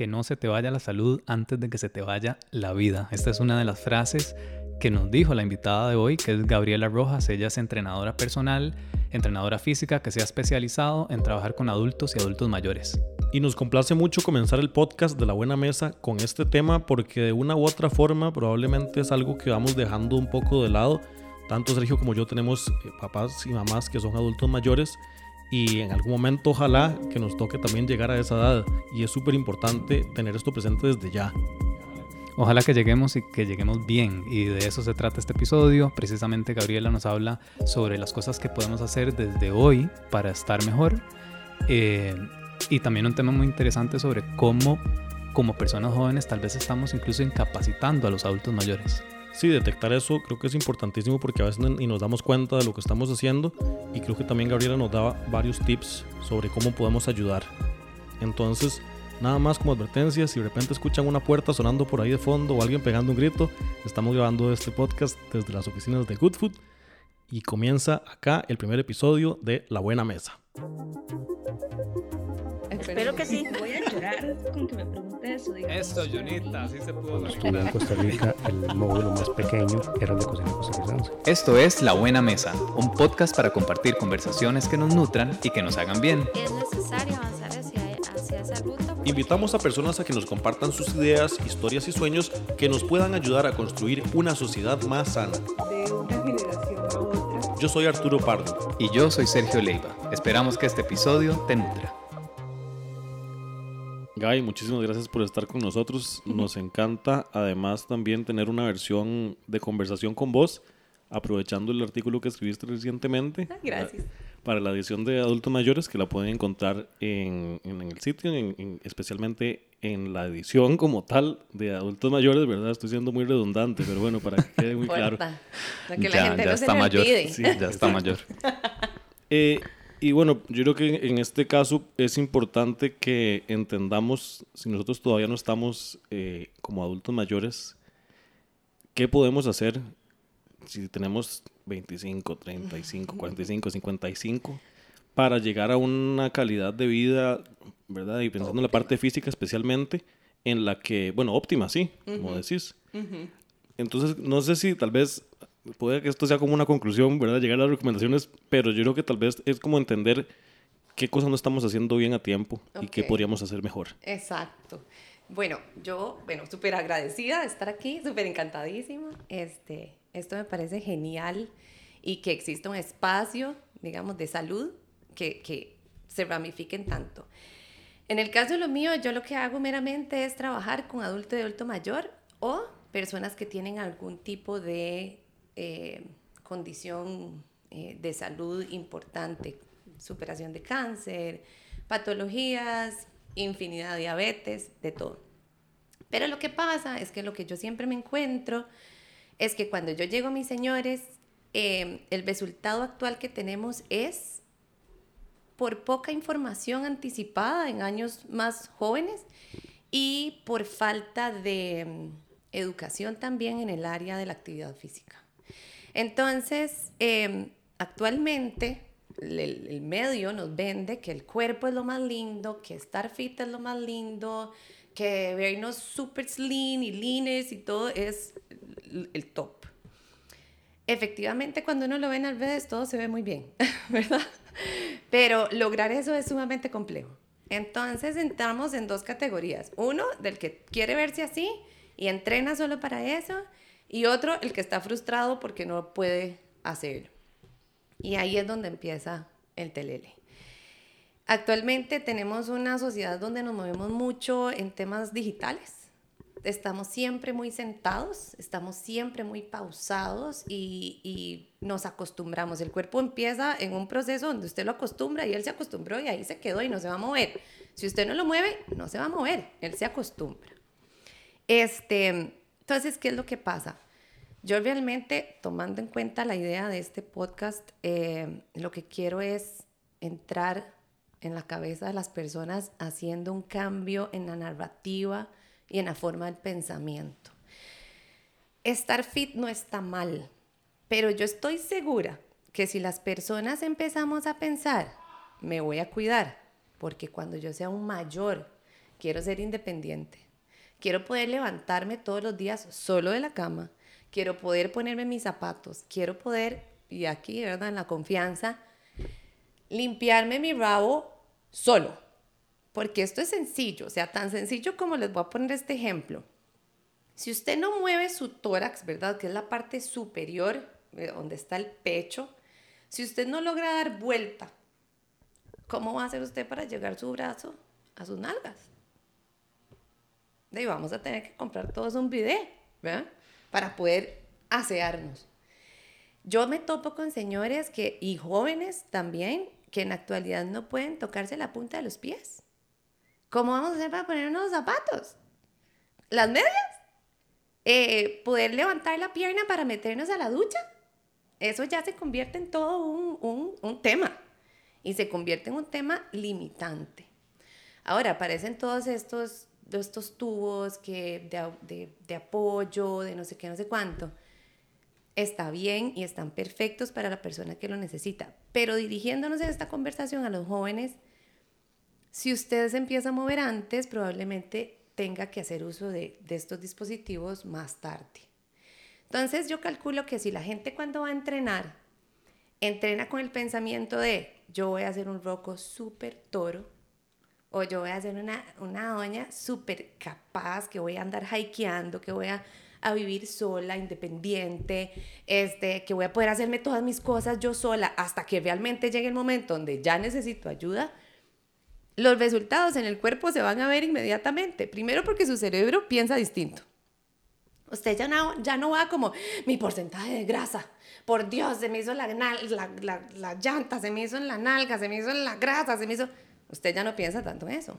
que no se te vaya la salud antes de que se te vaya la vida. Esta es una de las frases que nos dijo la invitada de hoy, que es Gabriela Rojas. Ella es entrenadora personal, entrenadora física que se ha especializado en trabajar con adultos y adultos mayores. Y nos complace mucho comenzar el podcast de la Buena Mesa con este tema porque de una u otra forma probablemente es algo que vamos dejando un poco de lado. Tanto Sergio como yo tenemos eh, papás y mamás que son adultos mayores y en algún momento ojalá que nos toque también llegar a esa edad y es súper importante tener esto presente desde ya. Ojalá que lleguemos y que lleguemos bien. Y de eso se trata este episodio. Precisamente Gabriela nos habla sobre las cosas que podemos hacer desde hoy para estar mejor. Eh, y también un tema muy interesante sobre cómo como personas jóvenes tal vez estamos incluso incapacitando a los adultos mayores. Sí, detectar eso creo que es importantísimo porque a veces ni nos damos cuenta de lo que estamos haciendo y creo que también Gabriela nos daba varios tips sobre cómo podemos ayudar. Entonces, Nada más como advertencia, si de repente escuchan una puerta sonando por ahí de fondo o alguien pegando un grito, estamos grabando este podcast desde las oficinas de Good Food y comienza acá el primer episodio de La Buena Mesa. Espero que sí. Voy a llorar con que me pregunte eso. Esto, Junita, así se pudo Estuve en Costa Rica, el módulo más pequeño era el de cocina costarricense. Esto es La Buena Mesa, un podcast para compartir conversaciones que nos nutran y que nos hagan bien. Es necesario avanzar hacia, hacia esa ruta. Invitamos a personas a que nos compartan sus ideas, historias y sueños que nos puedan ayudar a construir una sociedad más sana. De una generación a otra. Yo soy Arturo Pardo. Y yo soy Sergio Leiva. Esperamos que este episodio te nutra. Guy, muchísimas gracias por estar con nosotros. Nos encanta además también tener una versión de conversación con vos, aprovechando el artículo que escribiste recientemente. Ah, Gracias. Para la edición de adultos mayores, que la pueden encontrar en, en el sitio, en- en- especialmente en la edición como tal de adultos mayores, ¿verdad? Estoy siendo muy redundante, pero bueno, para que quede muy claro. Porfa, Para que la ya gente ya no está mayor. Sí, ya está mayor. Eh, y bueno, yo creo que en este caso es importante que entendamos, si nosotros todavía no estamos eh, como adultos mayores, qué podemos hacer si tenemos 25, 35, 45, 55, para llegar a una calidad de vida, ¿verdad? Y pensando en la parte física especialmente, en la que, bueno, óptima, sí, como decís. Entonces, no sé si tal vez puede que esto sea como una conclusión, ¿verdad? Llegar a las recomendaciones, pero yo creo que tal vez es como entender qué cosas no estamos haciendo bien a tiempo y qué podríamos hacer mejor. Exacto. Bueno, yo, bueno, súper agradecida de estar aquí, súper encantadísima. Este, esto me parece genial y que exista un espacio, digamos, de salud que, que se ramifiquen tanto. En el caso de lo mío, yo lo que hago meramente es trabajar con adulto y adulto mayor o personas que tienen algún tipo de eh, condición eh, de salud importante, superación de cáncer, patologías, infinidad de diabetes, de todo. Pero lo que pasa es que lo que yo siempre me encuentro es que cuando yo llego a mis señores, eh, el resultado actual que tenemos es por poca información anticipada en años más jóvenes y por falta de mm, educación también en el área de la actividad física. Entonces, eh, actualmente el, el medio nos vende que el cuerpo es lo más lindo, que estar fit es lo más lindo, que vernos super slim y leaners y todo es el, el top. Efectivamente, cuando uno lo ve en las redes, todo se ve muy bien, ¿verdad? Pero lograr eso es sumamente complejo. Entonces entramos en dos categorías. Uno, del que quiere verse así y entrena solo para eso. Y otro, el que está frustrado porque no puede hacerlo. Y ahí es donde empieza el telele. Actualmente tenemos una sociedad donde nos movemos mucho en temas digitales. Estamos siempre muy sentados, estamos siempre muy pausados y, y nos acostumbramos. El cuerpo empieza en un proceso donde usted lo acostumbra y él se acostumbró y ahí se quedó y no se va a mover. Si usted no lo mueve, no se va a mover, él se acostumbra. Este, entonces, ¿qué es lo que pasa? Yo realmente, tomando en cuenta la idea de este podcast, eh, lo que quiero es entrar en la cabeza de las personas haciendo un cambio en la narrativa y en la forma del pensamiento. Estar fit no está mal, pero yo estoy segura que si las personas empezamos a pensar, me voy a cuidar, porque cuando yo sea un mayor quiero ser independiente. Quiero poder levantarme todos los días solo de la cama. Quiero poder ponerme mis zapatos. Quiero poder, y aquí, ¿verdad? En la confianza, limpiarme mi rabo solo. Porque esto es sencillo, o sea, tan sencillo como les voy a poner este ejemplo. Si usted no mueve su tórax, ¿verdad? Que es la parte superior, eh, donde está el pecho. Si usted no logra dar vuelta, ¿cómo va a hacer usted para llegar su brazo a sus nalgas? De ahí vamos a tener que comprar todos un bidet, ¿verdad? Para poder asearnos. Yo me topo con señores que, y jóvenes también que en la actualidad no pueden tocarse la punta de los pies. ¿Cómo vamos a hacer para poner unos zapatos? ¿Las medias? Eh, ¿Poder levantar la pierna para meternos a la ducha? Eso ya se convierte en todo un, un, un tema y se convierte en un tema limitante. Ahora aparecen todos estos, estos tubos que de, de, de apoyo, de no sé qué, no sé cuánto está bien y están perfectos para la persona que lo necesita. Pero dirigiéndonos en esta conversación a los jóvenes, si usted se empieza a mover antes, probablemente tenga que hacer uso de, de estos dispositivos más tarde. Entonces yo calculo que si la gente cuando va a entrenar, entrena con el pensamiento de yo voy a hacer un roco súper toro, o yo voy a hacer una, una doña súper capaz, que voy a andar hikeando, que voy a a vivir sola, independiente, este, que voy a poder hacerme todas mis cosas yo sola hasta que realmente llegue el momento donde ya necesito ayuda, los resultados en el cuerpo se van a ver inmediatamente. Primero porque su cerebro piensa distinto. Usted ya no, ya no va como mi porcentaje de grasa. Por Dios, se me hizo la, la, la, la llanta, se me hizo en la nalga, se me hizo en la grasa, se me hizo... Usted ya no piensa tanto en eso.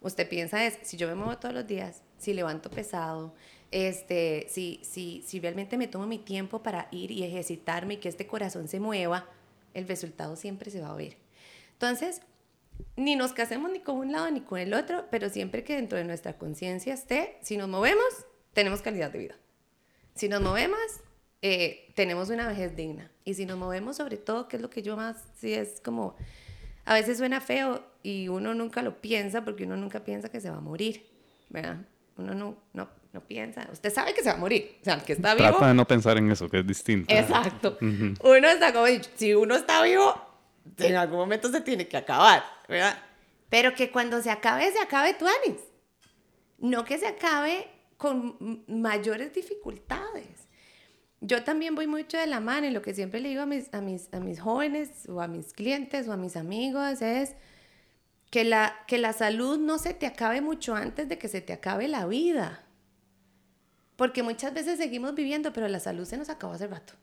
Usted piensa es, si yo me muevo todos los días, si levanto pesado, este, si, si, si realmente me tomo mi tiempo para ir y ejercitarme y que este corazón se mueva, el resultado siempre se va a ver. Entonces, ni nos casemos ni con un lado ni con el otro, pero siempre que dentro de nuestra conciencia esté, si nos movemos, tenemos calidad de vida. Si nos movemos, eh, tenemos una vejez digna. Y si nos movemos sobre todo, que es lo que yo más, sí es como, a veces suena feo y uno nunca lo piensa porque uno nunca piensa que se va a morir, ¿verdad? Uno no, no, no piensa, usted sabe que se va a morir, o sea, el que está vivo. Trata de no pensar en eso, que es distinto. Exacto. Uno está como, si uno está vivo, en algún momento se tiene que acabar, ¿verdad? Pero que cuando se acabe, se acabe tuanis. No que se acabe con mayores dificultades. Yo también voy mucho de la mano y lo que siempre le digo a mis, a mis, a mis jóvenes o a mis clientes o a mis amigos es que la, que la salud no se te acabe mucho antes de que se te acabe la vida. Porque muchas veces seguimos viviendo, pero la salud se nos acabó hace rato.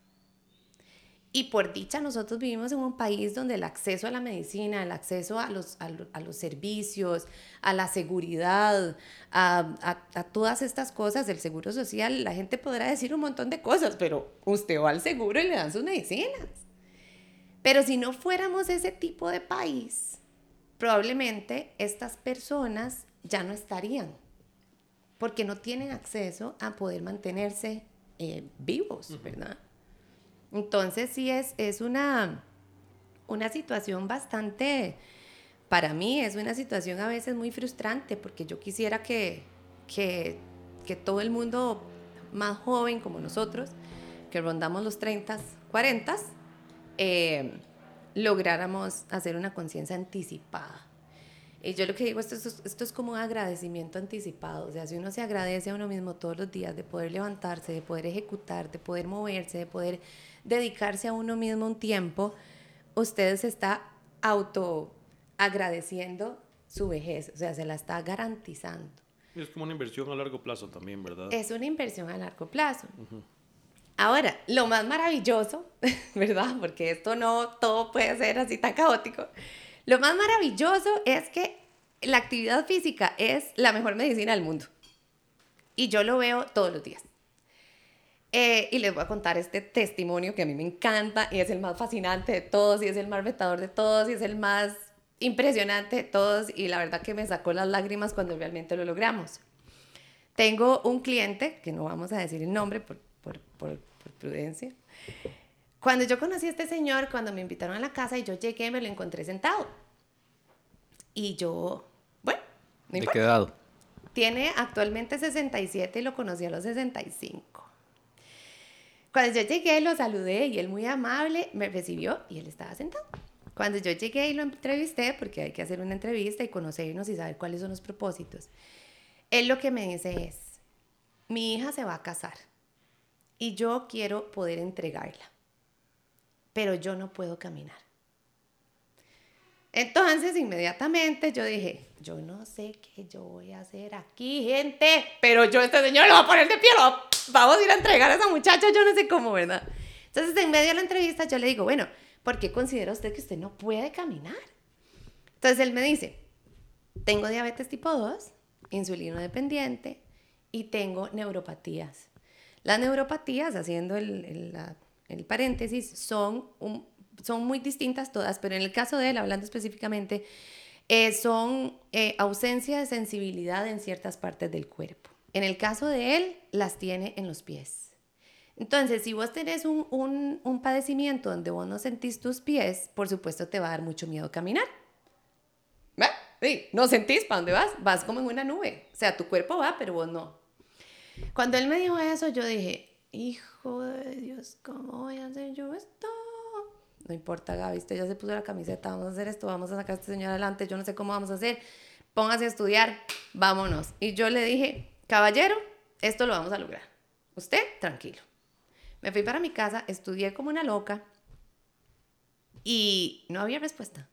Y por dicha, nosotros vivimos en un país donde el acceso a la medicina, el acceso a los, a, los servicios, a la seguridad, a, a, todas estas cosas, del seguro social, la gente podrá decir un montón de cosas, pero usted va al seguro y le dan sus medicinas. Pero si no fuéramos ese tipo de país, probablemente estas personas ya no estarían porque no tienen acceso a poder mantenerse eh, vivos, ¿verdad? Entonces sí es, es una, una situación bastante, para mí es una situación a veces muy frustrante, porque yo quisiera que, que, que todo el mundo más joven como nosotros, que rondamos los 30, 40, eh, lográramos hacer una conciencia anticipada y yo lo que digo, esto, esto, esto, es como un agradecimiento anticipado. O sea, si uno se agradece a uno mismo todos los días de poder levantarse, de poder ejecutar, de poder moverse, de poder dedicarse a uno mismo un tiempo, usted se está auto agradeciendo su vejez. O sea, se la está garantizando. Es como una inversión a largo plazo también, ¿verdad? Es una inversión a largo plazo. Ahora, lo más maravilloso, ¿verdad? Porque esto no todo puede ser así tan caótico lo más maravilloso es que la actividad física es la mejor medicina del mundo. Y yo lo veo todos los días. Eh, y les voy a contar este testimonio que a mí me encanta y es el más fascinante de todos y es el más retador de todos y es el más impresionante de todos y la verdad que me sacó las lágrimas cuando realmente lo logramos. Tengo un cliente, que no vamos a decir el nombre por, por, por, por prudencia, cuando yo conocí a este señor, cuando me invitaron a la casa y yo llegué, me lo encontré sentado. Y yo, bueno, No ¿De importa. qué edad? Tiene actualmente 67 y lo conocí a los 65. Cuando yo llegué, lo saludé y él muy amable me recibió y él estaba sentado. Cuando yo llegué y lo entrevisté, porque hay que hacer una entrevista y conocernos y saber cuáles son los propósitos, él lo que me dice es, mi hija se va a casar y yo quiero poder entregarla, pero yo no puedo caminar. Entonces, inmediatamente yo dije, yo no sé qué yo voy a hacer aquí, gente, pero yo este señor lo voy a poner de pie, lo vamos a ir a entregar a esa muchacha, yo no sé cómo, ¿verdad? Entonces, en medio de la entrevista, yo le digo, bueno, ¿por qué considera usted que usted no puede caminar? Entonces, él me dice, tengo diabetes tipo 2, insulino dependiente y tengo neuropatías. Las neuropatías, haciendo el, el- la- el paréntesis, son, un- son muy distintas todas, pero en el caso de él, hablando específicamente, eh, son eh, ausencia de sensibilidad en ciertas partes del cuerpo. En el caso de él, las tiene en los pies. Entonces, si vos tenés un, un, un padecimiento donde vos no sentís tus pies, por supuesto te va a dar mucho miedo caminar. ¿Ve? Sí, no sentís para dónde vas, vas como en una nube. O sea, tu cuerpo va, pero vos no. Cuando él me dijo eso, yo dije, hijo de Dios, ¿cómo voy a hacer yo esto? No importa, Gaby, usted ya se puso la camiseta, vamos a hacer esto, vamos a sacar a este señor adelante, yo no sé cómo vamos a hacer, póngase a estudiar, vámonos. Y yo le dije, caballero, esto lo vamos a lograr. Usted, tranquilo. Me fui para mi casa, estudié como una loca y no había respuesta.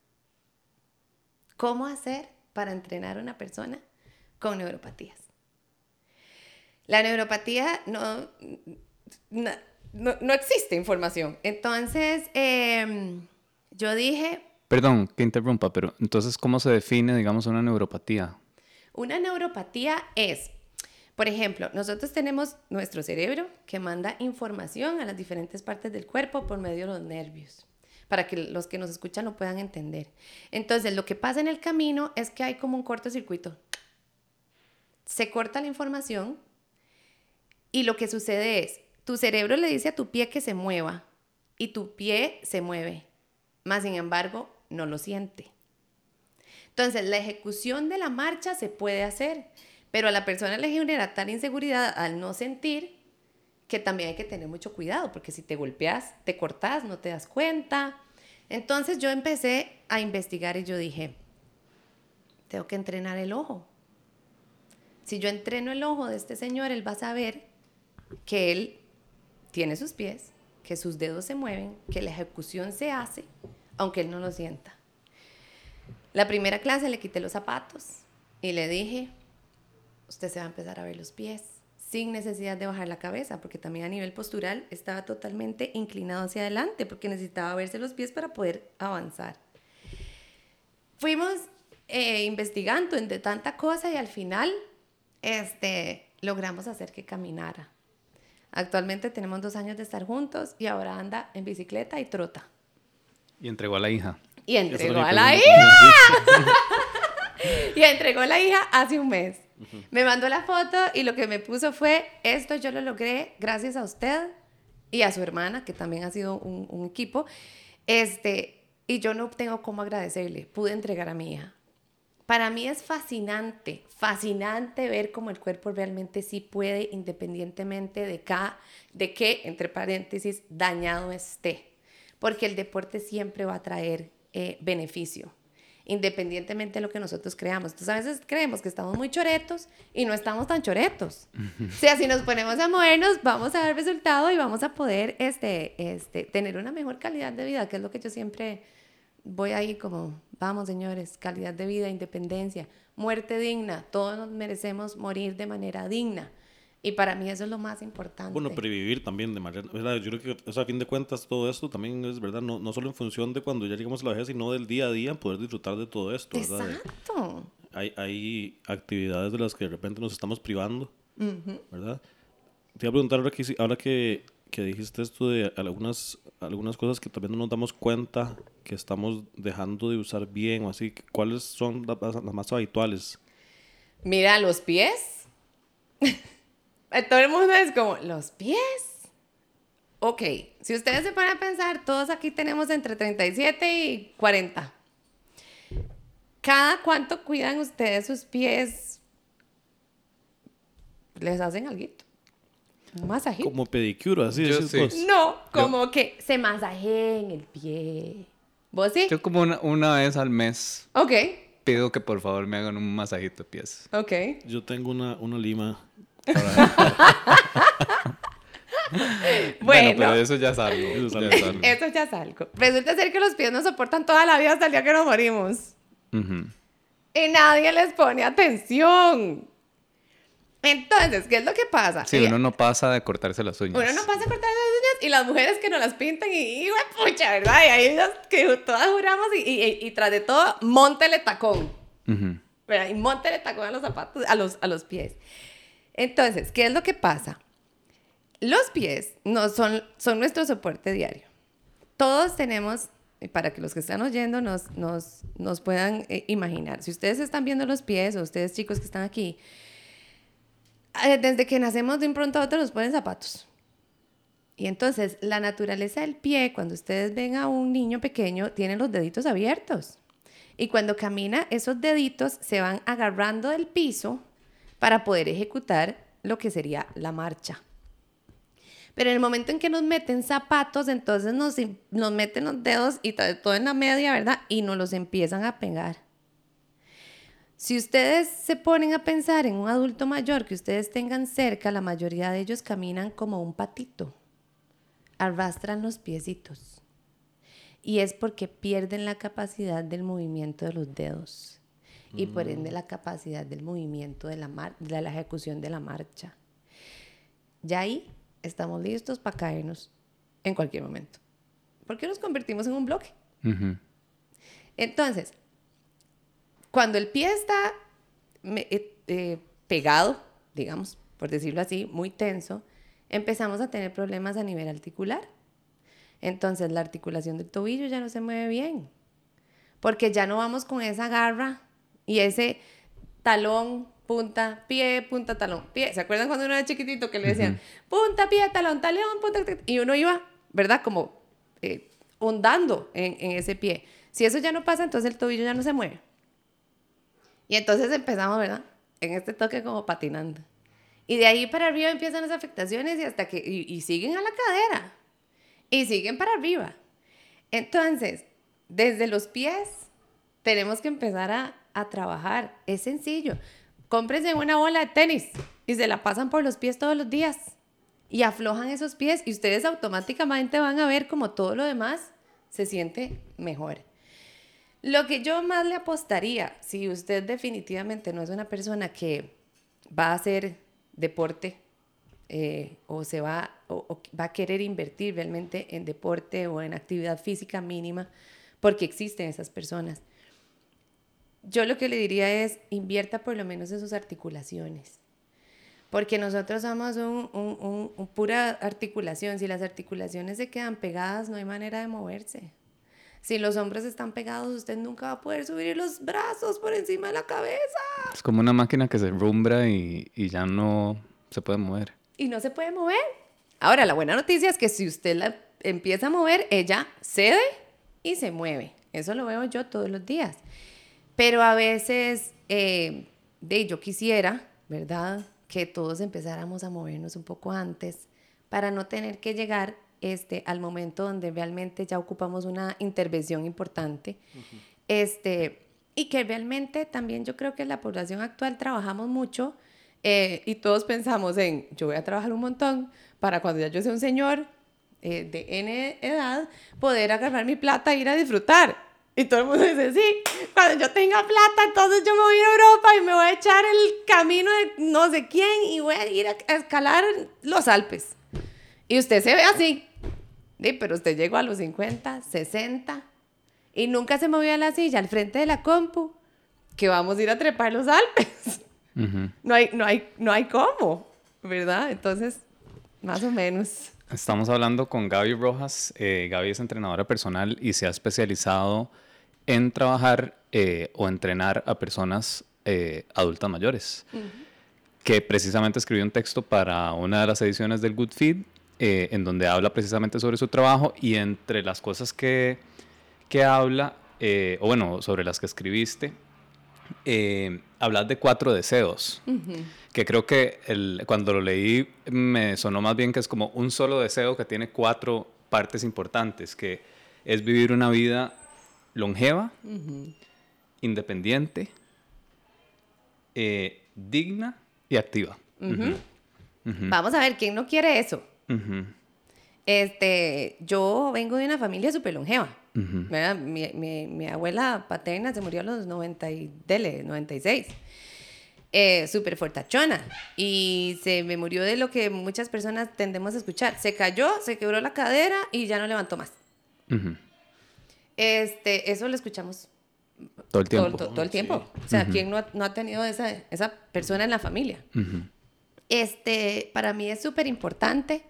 ¿Cómo hacer para entrenar a una persona con neuropatías? La neuropatía no, no, no- existe información. Entonces, em, yo dije, Perdón que interrumpa, pero entonces, ¿cómo se define, digamos, una neuropatía? Una neuropatía es, por ejemplo, nosotros tenemos nuestro cerebro que manda información a las diferentes partes del cuerpo por medio de los nervios, para que los que nos escuchan lo puedan entender. Entonces, lo que pasa en el camino es que hay como un cortocircuito. Se corta la información y lo que sucede es, tu cerebro le dice a tu pie que se mueva y tu pie se mueve, más sin embargo, no lo siente. Entonces, la ejecución de la marcha se puede hacer, pero a la persona le genera tal inseguridad al no sentir que también hay que tener mucho cuidado, porque si te golpeas, te cortas, no te das cuenta. Entonces yo empecé a investigar y yo dije, tengo que entrenar el ojo. Si yo entreno el ojo de este señor, él va a saber que él tiene sus pies, que sus dedos se mueven, que la ejecución se hace, aunque él no lo sienta. La primera clase le quité los zapatos y le dije, usted se va a empezar a ver los pies sin necesidad de bajar la cabeza, porque también a nivel postural estaba totalmente inclinado hacia adelante, porque necesitaba verse los pies para poder avanzar. Fuimos eh, investigando entre tanta cosa y al final este, logramos hacer que caminara. Actualmente tenemos dos años de estar juntos y ahora anda en bicicleta y trota. Y entregó a la hija. Y entregó a la hija. Y entregó a la hija hace un mes. Me mandó la foto y lo que me puso fue, esto yo lo logré gracias a usted y a su hermana, que también ha sido un, un equipo. Este, y yo no tengo cómo agradecerle. Pude entregar a mi hija. Para mí es fascinante, fascinante ver cómo el cuerpo realmente sí puede, independientemente de, ca, de qué, entre paréntesis, dañado esté. Porque el deporte siempre va a traer eh, beneficio, independientemente de lo que nosotros creamos. Entonces a veces creemos que estamos muy choretos y no estamos tan choretos. O sea, si nos ponemos a movernos, vamos a ver resultado y vamos a poder este, este, tener una mejor calidad de vida, que es lo que yo siempre voy ahí como, vamos señores, calidad de vida, independencia, muerte digna, todos nos merecemos morir de manera digna. Y para mí eso es lo más importante. Bueno, previvir también de manera, ¿verdad? Yo creo que, o sea, a fin de cuentas, todo esto también es, ¿verdad? No, no solo en función de cuando ya llegamos a la vejez, sino del día a día, poder disfrutar de todo esto, ¿verdad? Exacto. Hay, hay actividades de las que de repente nos estamos privando, ¿verdad? Te iba a preguntar ahora que, ahora que, que dijiste esto de algunas, algunas cosas que también no nos damos cuenta que estamos dejando de usar bien o así, ¿cuáles son las, las más habituales? Mira, los pies. Todo el mundo es como, los pies. Ok, si ustedes se ponen a pensar, todos aquí tenemos entre 37 y 40. ¿Cada cuánto cuidan ustedes sus pies? ¿Les hacen algo? ¿Un masajito? Como pedicure, así. Yo sí. cosas. No, como que se masajeen el pie. ¿Vos sí? Yo como una, una vez al mes Ok, pido que por favor me hagan un masajito de pies. ok. Yo tengo una, una lima. Bueno, pero eso ya es algo. Eso es ya es algo. eso ya es algo. Resulta ser que los pies nos soportan toda la vida hasta el día que nos morimos. Ujú. Y nadie les pone atención. Entonces, ¿qué es lo que pasa? Sí, uno no pasa de cortarse las uñas. Uno no pasa a cortar las uñas y las mujeres que nos las pintan y, y güey, pucha, ¿verdad? Y ahí ellas que todas juramos y, y- y tras de todo, montele tacón. Ujú. ¿verdad? Y montele tacón a los zapatos, a los, a los pies. Entonces, ¿qué es lo que pasa? Los pies no son, son nuestro soporte diario. Todos tenemos, para que los que están oyendo nos, nos, nos puedan eh, imaginar, si ustedes están viendo los pies o ustedes chicos que están aquí, desde que nacemos de un pronto a otro nos ponen zapatos. Y entonces la naturaleza del pie, cuando ustedes ven a un niño pequeño, tiene los deditos abiertos. Y cuando camina, esos deditos se van agarrando del piso para poder ejecutar lo que sería la marcha. Pero en el momento en que nos meten zapatos, entonces nos, nos meten los dedos y to- todo en la media, ¿verdad? Y nos los empiezan a pegar. Si ustedes se ponen a pensar en un adulto mayor que ustedes tengan cerca, la mayoría de ellos caminan como un patito, arrastran los piecitos. Y es porque pierden la capacidad del movimiento de los dedos y por ende la capacidad del movimiento de la, mar- de la ejecución de la marcha. Ya ahí estamos listos para caernos en cualquier momento. Porque nos convertimos en un bloque. Entonces, cuando el pie está me- eh, eh, pegado, digamos, por decirlo así, muy tenso, empezamos a tener problemas a nivel articular. Entonces, la articulación del tobillo ya no se mueve bien, porque ya no vamos con esa garra y ese talón, punta, pie, punta, talón, pie. ¿Se acuerdan cuando uno era chiquitito que le decían punta, pie, talón, talón, punta, ta- y uno iba, ¿verdad? Como eh, ondando en, en ese pie. Si eso ya no pasa, entonces el tobillo ya no se mueve. Y entonces empezamos, ¿verdad? En este toque como patinando. Y de ahí para arriba empiezan las afectaciones y hasta que, y, siguen a la cadera. Y siguen para arriba. Entonces, desde los pies tenemos que empezar a, a trabajar. Es sencillo. Cómprense una bola de tenis y se la pasan por los pies todos los días. Y aflojan esos pies y ustedes automáticamente van a ver como todo lo demás se siente mejor. Lo que yo más le apostaría, si usted definitivamente no es una persona que va a hacer deporte eh, o se va o, va a querer invertir realmente en deporte o en actividad física mínima, porque existen esas personas. Yo lo que le diría es invierta por lo menos en sus articulaciones. Porque nosotros somos un pura articulación. Si las articulaciones se quedan pegadas, no hay manera de moverse. Si los hombros están pegados, usted nunca va a poder subir los brazos por encima de la cabeza. Es como una máquina que se rumbra y, y ya no se puede mover. y no se puede mover. Ahora, la buena noticia es que si usted la empieza a mover, ella cede y se mueve. Eso lo veo yo todos los días. Pero a veces, eh, de yo quisiera, ¿verdad? Que todos empezáramos a movernos un poco antes para no tener que llegar este, al momento donde realmente ya ocupamos una intervención importante. este, y que realmente también yo creo que en la población actual trabajamos mucho eh, y todos pensamos en, yo voy a trabajar un montón para cuando ya yo sea un señor eh, de N edad, poder agarrar mi plata e ir a disfrutar. Y todo el mundo dice, sí, cuando yo tenga plata, entonces yo me voy a ir a Europa y me voy a echar el camino de no sé quién y voy a ir a escalar los Alpes. Y usted se ve así. Sí, pero usted llegó a los 50, 60 y nunca se movió a la silla al frente de la compu que vamos a ir a trepar los Alpes. No hay, no hay, no hay cómo, ¿verdad? Entonces, más o menos. Estamos hablando con Gaby Rojas. Eh, Gaby es entrenadora personal y se ha especializado en trabajar eh, o entrenar a personas eh, adultas mayores. Que precisamente escribió un texto para una de las ediciones del Good Feed, eh, en donde habla precisamente sobre su trabajo y entre las cosas que, que habla, eh, o bueno, sobre las que escribiste, eh, hablas de cuatro deseos, que creo que el, cuando lo leí me sonó más bien que es como un solo deseo que tiene cuatro partes importantes, que es vivir una vida longeva, independiente, eh, digna y activa. Vamos a ver, ¿quién no quiere eso? Este, yo vengo de una familia súper longeva. mi, mi, mi, abuela paterna se murió a los 90 y, dele, 96. Eh, súper fortachona. Y se me murió de lo que muchas personas tendemos a escuchar. Se cayó, se quebró la cadera y ya no levantó más. este, eso lo escuchamos todo el tiempo. Todo, el tiempo. O sea, ¿quién no ha, no ha, tenido esa, esa persona en la familia? Este, para mí es súper importante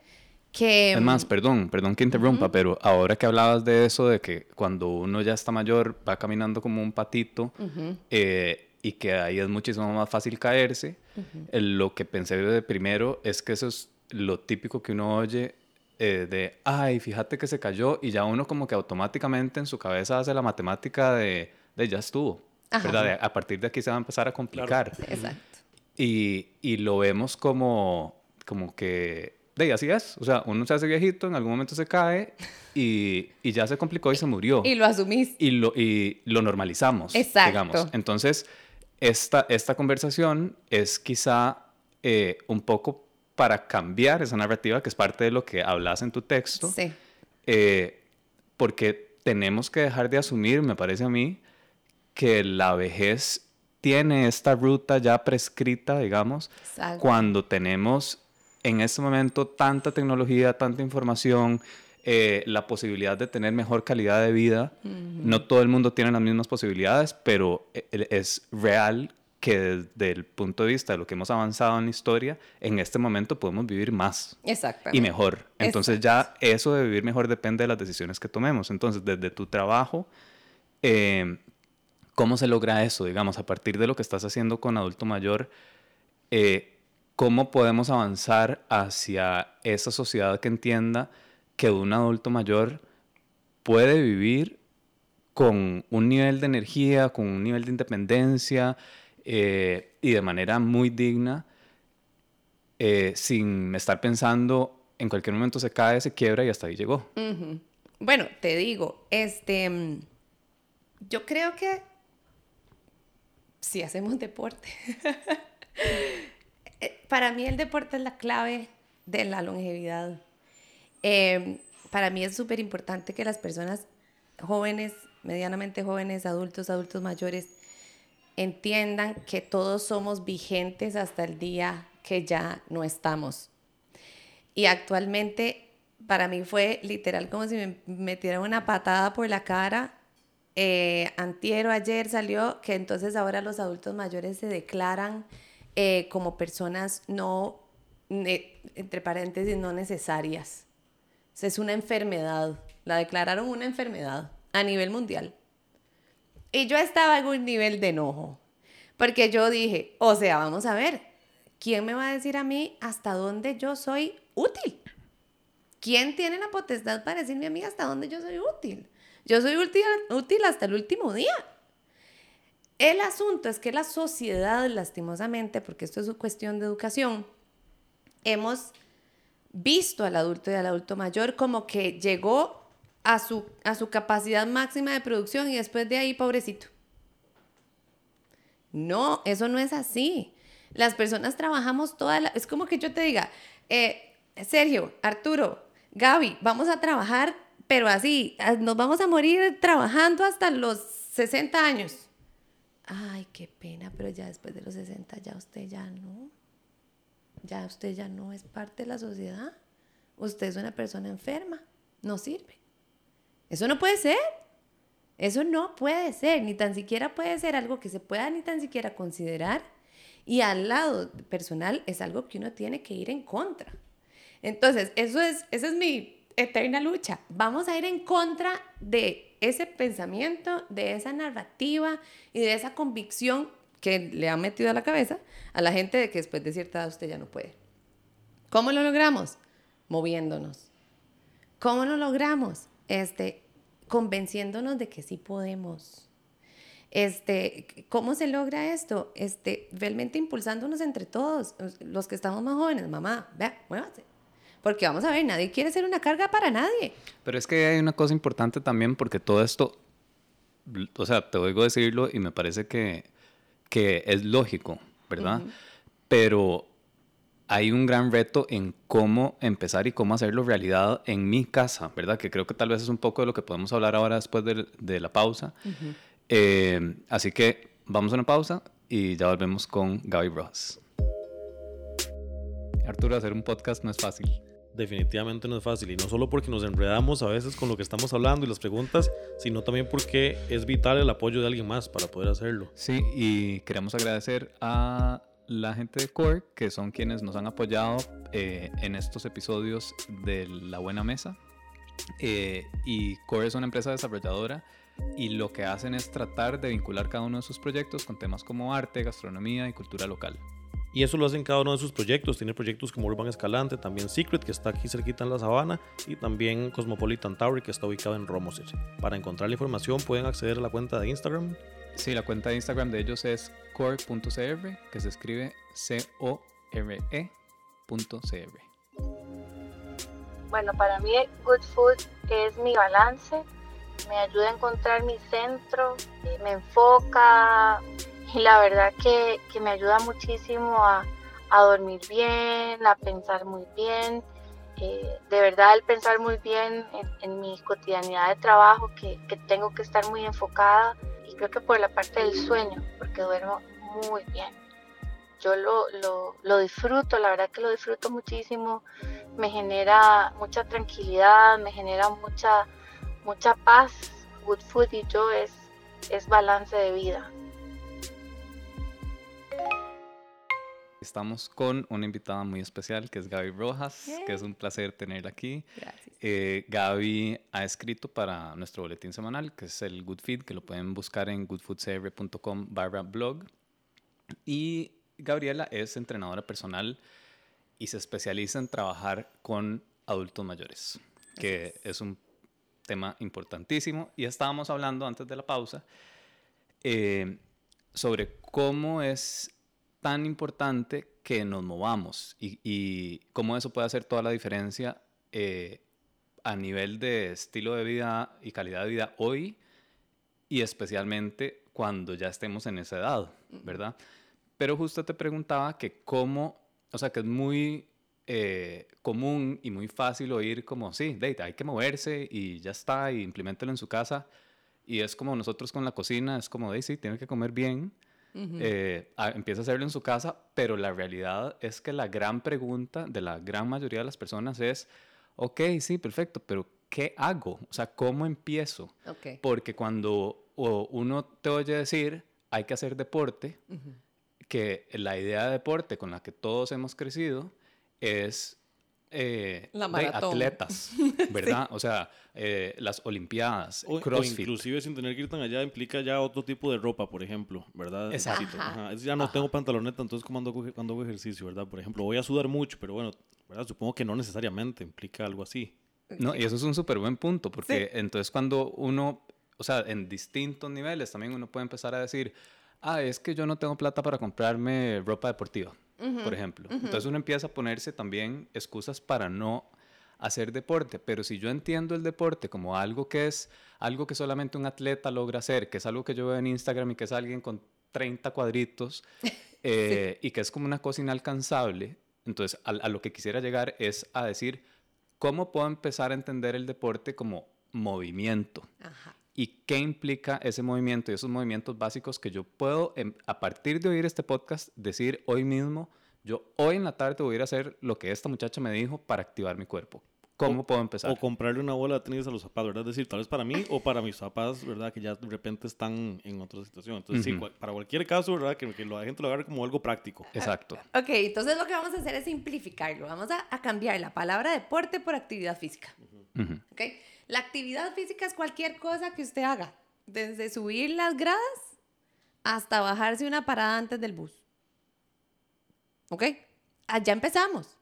que... Además, perdón, perdón que interrumpa, pero ahora que hablabas de eso, de que cuando uno ya está mayor va caminando como un patito eh, y que ahí es muchísimo más fácil caerse, lo que pensé de primero es que eso es lo típico que uno oye eh, de, ay, fíjate que se cayó y ya uno como que automáticamente en su cabeza hace la matemática de, de ya estuvo, ¿verdad? a partir de aquí se va a empezar a complicar. Exacto. Y, y lo vemos como, como que de así es. O sea, uno se hace viejito, en algún momento se cae y, y ya se complicó y se murió. Y lo asumís. Y lo, y lo normalizamos. Exacto. Digamos. Entonces, esta, esta conversación es quizá eh, un poco para cambiar esa narrativa, que es parte de lo que hablas en tu texto. Sí. Eh, porque tenemos que dejar de asumir, me parece a mí, que la vejez tiene esta ruta ya prescrita, digamos, Exacto. cuando tenemos en este momento tanta tecnología, tanta información, eh, la posibilidad de tener mejor calidad de vida. Uh -huh. No todo el mundo tiene las mismas posibilidades, pero e, es real que desde el punto de vista de lo que hemos avanzado en la historia, en este momento podemos vivir más y mejor. Entonces ya eso de vivir mejor depende de las decisiones que tomemos. Entonces, desde tu trabajo, eh, ¿cómo se logra eso? Digamos, a partir de lo que estás haciendo con adulto mayor, eh, ¿cómo podemos avanzar hacia esa sociedad que entienda que un adulto mayor puede vivir con un nivel de energía, con un nivel de independencia eh, y de manera muy digna, eh, sin estar pensando en cualquier momento se cae, se quiebra y hasta ahí llegó? Bueno, te digo, este, yo creo que si hacemos deporte, para mí el deporte es la clave de la longevidad. Eh, para mí es súper importante que las personas jóvenes, medianamente jóvenes, adultos, adultos mayores, entiendan que todos somos vigentes hasta el día que ya no estamos. Y actualmente para mí fue literal como si me metieran una patada por la cara. Eh, antiero ayer salió que entonces ahora los adultos mayores se declaran eh, como personas no, entre paréntesis, no necesarias. O es una enfermedad. La declararon una enfermedad a nivel mundial. Y yo estaba en un nivel de enojo. Porque yo dije, o sea, vamos a ver, ¿quién me va a decir a mí hasta dónde yo soy útil? ¿Quién tiene la potestad para decirme a mí hasta dónde yo soy útil? Yo soy útil, útil hasta el último día. El asunto es que la sociedad, lastimosamente, porque esto es una cuestión de educación, hemos visto al adulto y al adulto mayor como que llegó a su, a su capacidad máxima de producción y después de ahí, pobrecito. No, eso no es así. Las personas trabajamos toda la... Es como que yo te diga, eh, Sergio, Arturo, Gaby, vamos a trabajar, pero así, nos vamos a morir trabajando hasta los 60 años. Ay, qué pena, pero ya después de los 60 ya usted ya no. Ya usted ya no es parte de la sociedad. Usted es una persona enferma. No sirve. Eso no puede ser. Eso no puede ser. Ni tan siquiera puede ser algo que se pueda ni tan siquiera considerar. Y al lado personal es algo que uno tiene que ir en contra. Entonces, eso es, esa es mi eterna lucha. Vamos a ir en contra de ese pensamiento, de esa narrativa y de esa convicción que le ha metido a la cabeza a la gente de que después de cierta edad usted ya no puede. ¿Cómo lo logramos? Moviéndonos. ¿Cómo lo logramos? Este, convenciéndonos de que sí podemos. Este, ¿Cómo se logra esto? Este, realmente impulsándonos entre todos, los que estamos más jóvenes. Mamá, vea, muévase. Porque vamos a ver, nadie quiere ser una carga para nadie. Pero es que hay una cosa importante también porque todo esto, o sea, te oigo decirlo y me parece que, que es lógico, ¿verdad? Pero hay un gran reto en cómo empezar y cómo hacerlo realidad en mi casa, ¿verdad? Que creo que tal vez es un poco de lo que podemos hablar ahora después de, de la pausa. Eh, así que vamos a una pausa y ya volvemos con Gaby Rojas. Arturo, hacer un podcast no es fácil. Definitivamente no es fácil y no solo porque nos enredamos a veces con lo que estamos hablando y las preguntas, sino también porque es vital el apoyo de alguien más para poder hacerlo. Sí, y queremos agradecer a la gente de Core, que son quienes nos han apoyado eh, en estos episodios de La Buena Mesa. Eh, y Core es una empresa desarrolladora y lo que hacen es tratar de vincular cada uno de sus proyectos con temas como arte, gastronomía y cultura local. Y eso lo hacen cada uno de sus proyectos. Tiene proyectos como Urban Escalante, también Secret, que está aquí cerquita en la Sabana, y también Cosmopolitan Tower, que está ubicado en Romoser. Para encontrar la información pueden acceder a la cuenta de Instagram. Sí, la cuenta de Instagram de ellos es core.cr, que se escribe C-O-R-E.cr. Bueno, para mí Good Food es mi balance me ayuda a encontrar mi centro, eh, me enfoca y la verdad que, me ayuda muchísimo a, dormir bien, a pensar muy bien. Eh, de verdad el pensar muy bien en, mi cotidianidad de trabajo, que, tengo que estar muy enfocada y creo que por la parte del sueño, porque duermo muy bien. Yo lo, lo, lo disfruto, la verdad que lo disfruto muchísimo, me genera mucha tranquilidad, me genera mucha mucha paz. Good Food y yo es, es balance de vida. Estamos con una invitada muy especial que es Gaby Rojas, que es un placer tenerla aquí. Gracias. Eh, Gaby ha escrito para nuestro boletín semanal, que es el Good Feed, que lo pueden buscar en goodfoodcr.com barra blog. Y Gabriela es entrenadora personal y se especializa en trabajar con adultos mayores, que es un tema importantísimo. Y estábamos hablando antes de la pausa eh, sobre cómo es tan importante que nos movamos y, cómo eso puede hacer toda la diferencia eh, a nivel de estilo de vida y calidad de vida hoy y especialmente cuando ya estemos en esa edad, ¿verdad? Pero justo te preguntaba que cómo, o sea, que es muy eh, común y muy fácil oír como, sí, date, hay que moverse y ya está, y implementelo en su casa. Y es como nosotros con la cocina, es como, sí, tiene que comer bien, eh, empieza a hacerlo en su casa, pero la realidad es que la gran pregunta de la gran mayoría de las personas es, ok, sí, perfecto, pero ¿qué hago? O sea, ¿cómo empiezo? Porque cuando uno te oye decir, hay que hacer deporte, que la idea de deporte con la que todos hemos crecido, es eh, atletas, ¿verdad? O sea, eh, las Olimpiadas, o, CrossFit. inclusive sin tener que ir tan allá implica ya otro tipo de ropa, por ejemplo, ¿verdad? Exacto. Ya no tengo pantaloneta, entonces ¿cómo ando, cuando hago ejercicio, verdad? Por ejemplo, voy a sudar mucho, pero bueno, ¿verdad? Supongo que no necesariamente implica algo así. No, y eso es un súper buen punto, porque entonces cuando uno, o sea, en distintos niveles también uno puede empezar a decir, ah, es que yo no tengo plata para comprarme ropa deportiva por ejemplo. Entonces uno empieza a ponerse también excusas para no hacer deporte, pero si yo entiendo el deporte como algo que es algo que solamente un atleta logra hacer, que es algo que yo veo en Instagram y que es alguien con 30 cuadritos eh, y que es como una cosa inalcanzable, entonces a, a, lo que quisiera llegar es a decir, ¿cómo puedo empezar a entender el deporte como movimiento? Ajá y qué implica ese movimiento y esos movimientos básicos que yo puedo, em, a partir de oír este podcast, decir hoy mismo, yo hoy en la tarde voy a ir a hacer lo que esta muchacha me dijo para activar mi cuerpo. ¿Cómo puedo empezar? O comprarle una bola de tenis a los papás, ¿verdad? Es decir, tal vez para mí o para mis papás, ¿verdad? Que ya de repente están en otra situación. Entonces, sí, para cualquier caso, ¿verdad? Que, que, la gente lo agarre como algo práctico. Exacto. Ok, entonces lo que vamos a hacer es simplificarlo. Vamos a, a cambiar la palabra deporte por actividad física. Ok. La actividad física es cualquier cosa que usted haga, desde subir las gradas hasta bajarse una parada antes del bus. ¿Ok? Allá empezamos.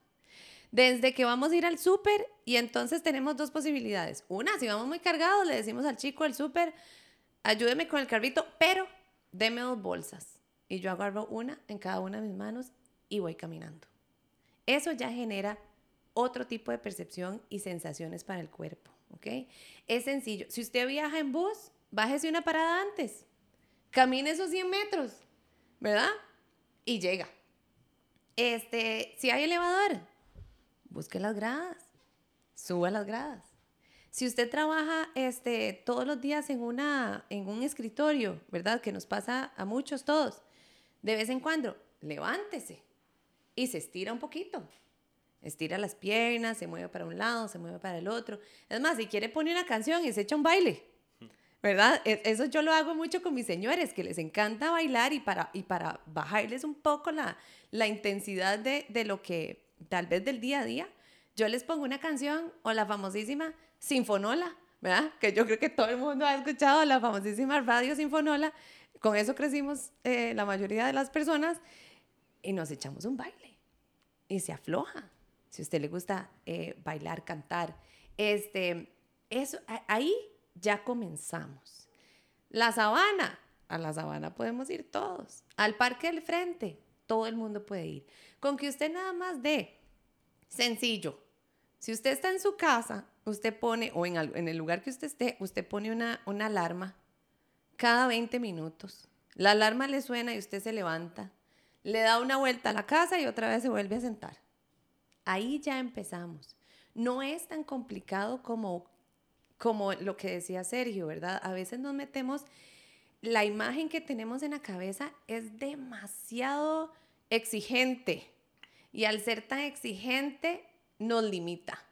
Desde que vamos a ir al súper y entonces tenemos dos posibilidades. Una, si vamos muy cargados, le decimos al chico del súper, ayúdeme con el carrito, pero deme dos bolsas. Y yo agarro una en cada una de mis manos y voy caminando. Eso ya genera otro tipo de percepción y sensaciones para el cuerpo, ¿ok? Es sencillo. Si usted viaja en bus, bájese una parada antes. Camine esos 100 metros, ¿verdad? Y llega. Este, si hay elevador, busque las gradas, suba las gradas. Si usted trabaja este, todos los días en, una, en un escritorio, ¿verdad? Que nos pasa a muchos todos, de vez en cuando, levántese y se estira un poquito. Estira las piernas, se mueve para un lado, se mueve para el otro. Es más, si quiere poner una canción y se echa un baile, ¿verdad? E, eso yo lo hago mucho con mis señores, que les encanta bailar y para, y para bajarles un poco la, la intensidad de, de lo que tal vez del día a día, yo les pongo una canción o la famosísima Sinfonola, ¿verdad? Que yo creo que todo el mundo ha escuchado la famosísima radio Sinfonola. Con eso crecimos eh, la mayoría de las personas y nos echamos un baile y se afloja. Si usted le gusta eh, bailar, cantar, este, eso, ahí ya comenzamos. La sabana, a la sabana podemos ir todos. Al parque del frente, todo el mundo puede ir. Con que usted nada más dé, sencillo, si usted está en su casa, usted pone, o en, en el lugar que usted esté, usted pone una, una alarma cada 20 minutos. La alarma le suena y usted se levanta, le da una vuelta a la casa y otra vez se vuelve a sentar. Ahí ya empezamos. No es tan complicado como, como lo que decía Sergio, ¿verdad? A veces nos metemos, la imagen que tenemos en la cabeza es demasiado exigente y al ser tan exigente nos limita.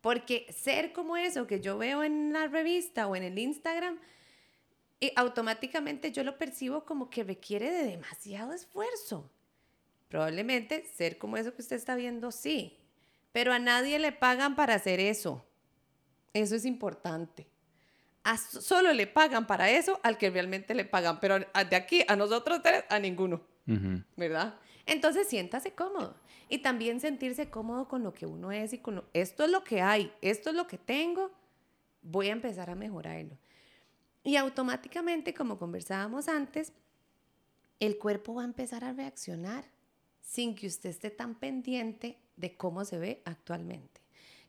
Porque ser como eso que yo veo en la revista o en el Instagram, y automáticamente yo lo percibo como que requiere de demasiado esfuerzo. Probablemente ser como eso que usted está viendo, sí, pero a nadie le pagan para hacer eso. Eso es importante. solo le pagan para eso al que realmente le pagan, pero de aquí a nosotros tres, a ninguno. ¿Verdad? Entonces siéntase cómodo y también sentirse cómodo con lo que uno es y con esto es lo que hay, esto es lo que tengo, voy a empezar a mejorarlo. Y automáticamente, como conversábamos antes, el cuerpo va a empezar a reaccionar sin que usted esté tan pendiente de cómo se ve actualmente.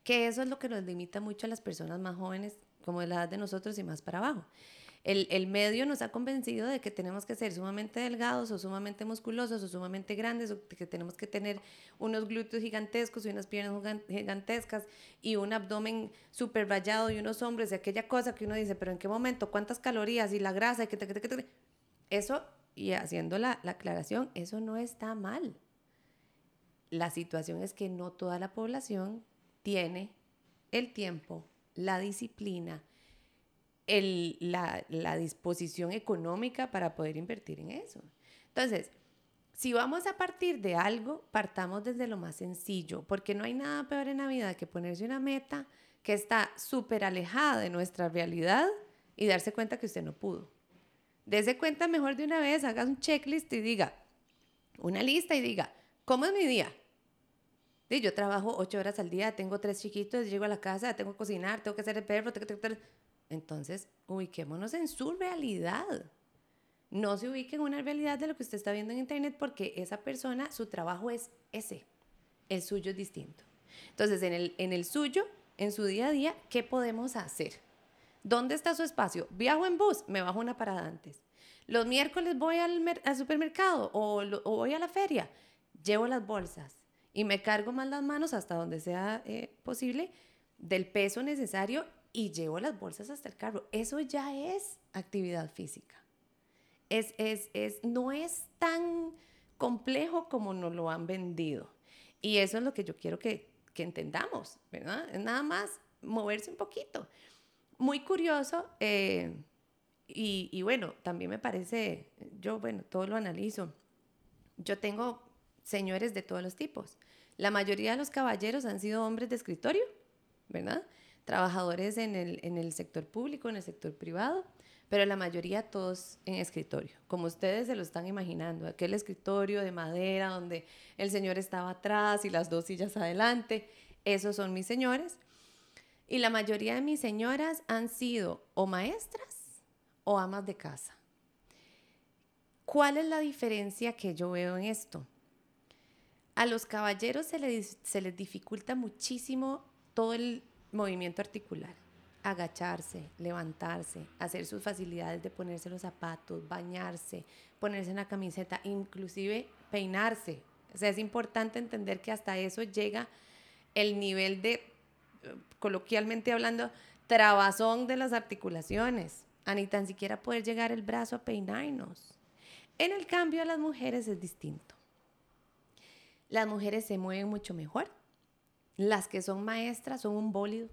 Que eso es lo que nos limita mucho a las personas más jóvenes, como de la edad de nosotros y más para abajo. El, el, medio nos ha convencido de que tenemos que ser sumamente delgados o sumamente musculosos o sumamente grandes o que tenemos que tener unos glúteos gigantescos y unas piernas gigantescas y un abdomen súper rayado y unos hombres y aquella cosa que uno dice, pero ¿en qué momento? ¿Cuántas calorías y la grasa? Y que, Eso, y haciendo la, la aclaración, eso no está mal. La situación es que no toda la población tiene el tiempo, la disciplina, el, la, la, disposición económica para poder invertir en eso. Entonces, si vamos a partir de algo, partamos desde lo más sencillo, porque no hay nada peor en la vida que ponerse una meta que está súper alejada de nuestra realidad y darse cuenta que usted no pudo. Dese cuenta mejor de una vez, haga un checklist y diga, una lista y diga, ¿cómo es mi día? Sí, yo trabajo ocho horas al día, tengo tres chiquitos, llego a la casa, tengo que cocinar, tengo que hacer el perro, tengo que... Entonces, ubiquémonos en su realidad. No se ubique en una realidad de lo que usted está viendo en internet porque esa persona, su trabajo es ese. El suyo es distinto. Entonces, en el, en el suyo, en su día a día, ¿qué podemos hacer? ¿Dónde está su espacio? ¿Viajo en bus? Me bajo una parada antes. Los miércoles voy al, al supermercado o, o voy a la feria. Llevo las bolsas y me cargo más las manos hasta donde sea eh, posible del peso necesario y llevo las bolsas hasta el carro. Eso ya es actividad física. Es, es, es, no es tan complejo como nos lo han vendido. Y eso es lo que yo quiero que, que entendamos, ¿verdad? Es nada más moverse un poquito. Muy curioso, eh, y, y, bueno, también me parece, yo, bueno, todo lo analizo. Yo tengo señores de todos los tipos. La mayoría de los caballeros han sido hombres de escritorio, ¿verdad? Trabajadores en el, en el sector público, en el sector privado, pero la mayoría todos en escritorio, como ustedes se lo están imaginando, aquel escritorio de madera donde el señor estaba atrás y las dos sillas adelante, esos son mis señores. Y la mayoría de mis señoras han sido o maestras o amas de casa. ¿Cuál es la diferencia que yo veo en esto? A los caballeros se les, dificulta muchísimo todo el movimiento articular. Agacharse, levantarse, hacer sus facilidades de ponerse los zapatos, bañarse, ponerse una camiseta, inclusive peinarse. O sea, es importante entender que hasta eso llega el nivel de, coloquialmente hablando, trabazón de las articulaciones, a ni tan siquiera poder llegar el brazo a peinarnos. En el cambio, a las mujeres es distinto. Las mujeres se mueven mucho mejor. Las que son maestras son un bólido.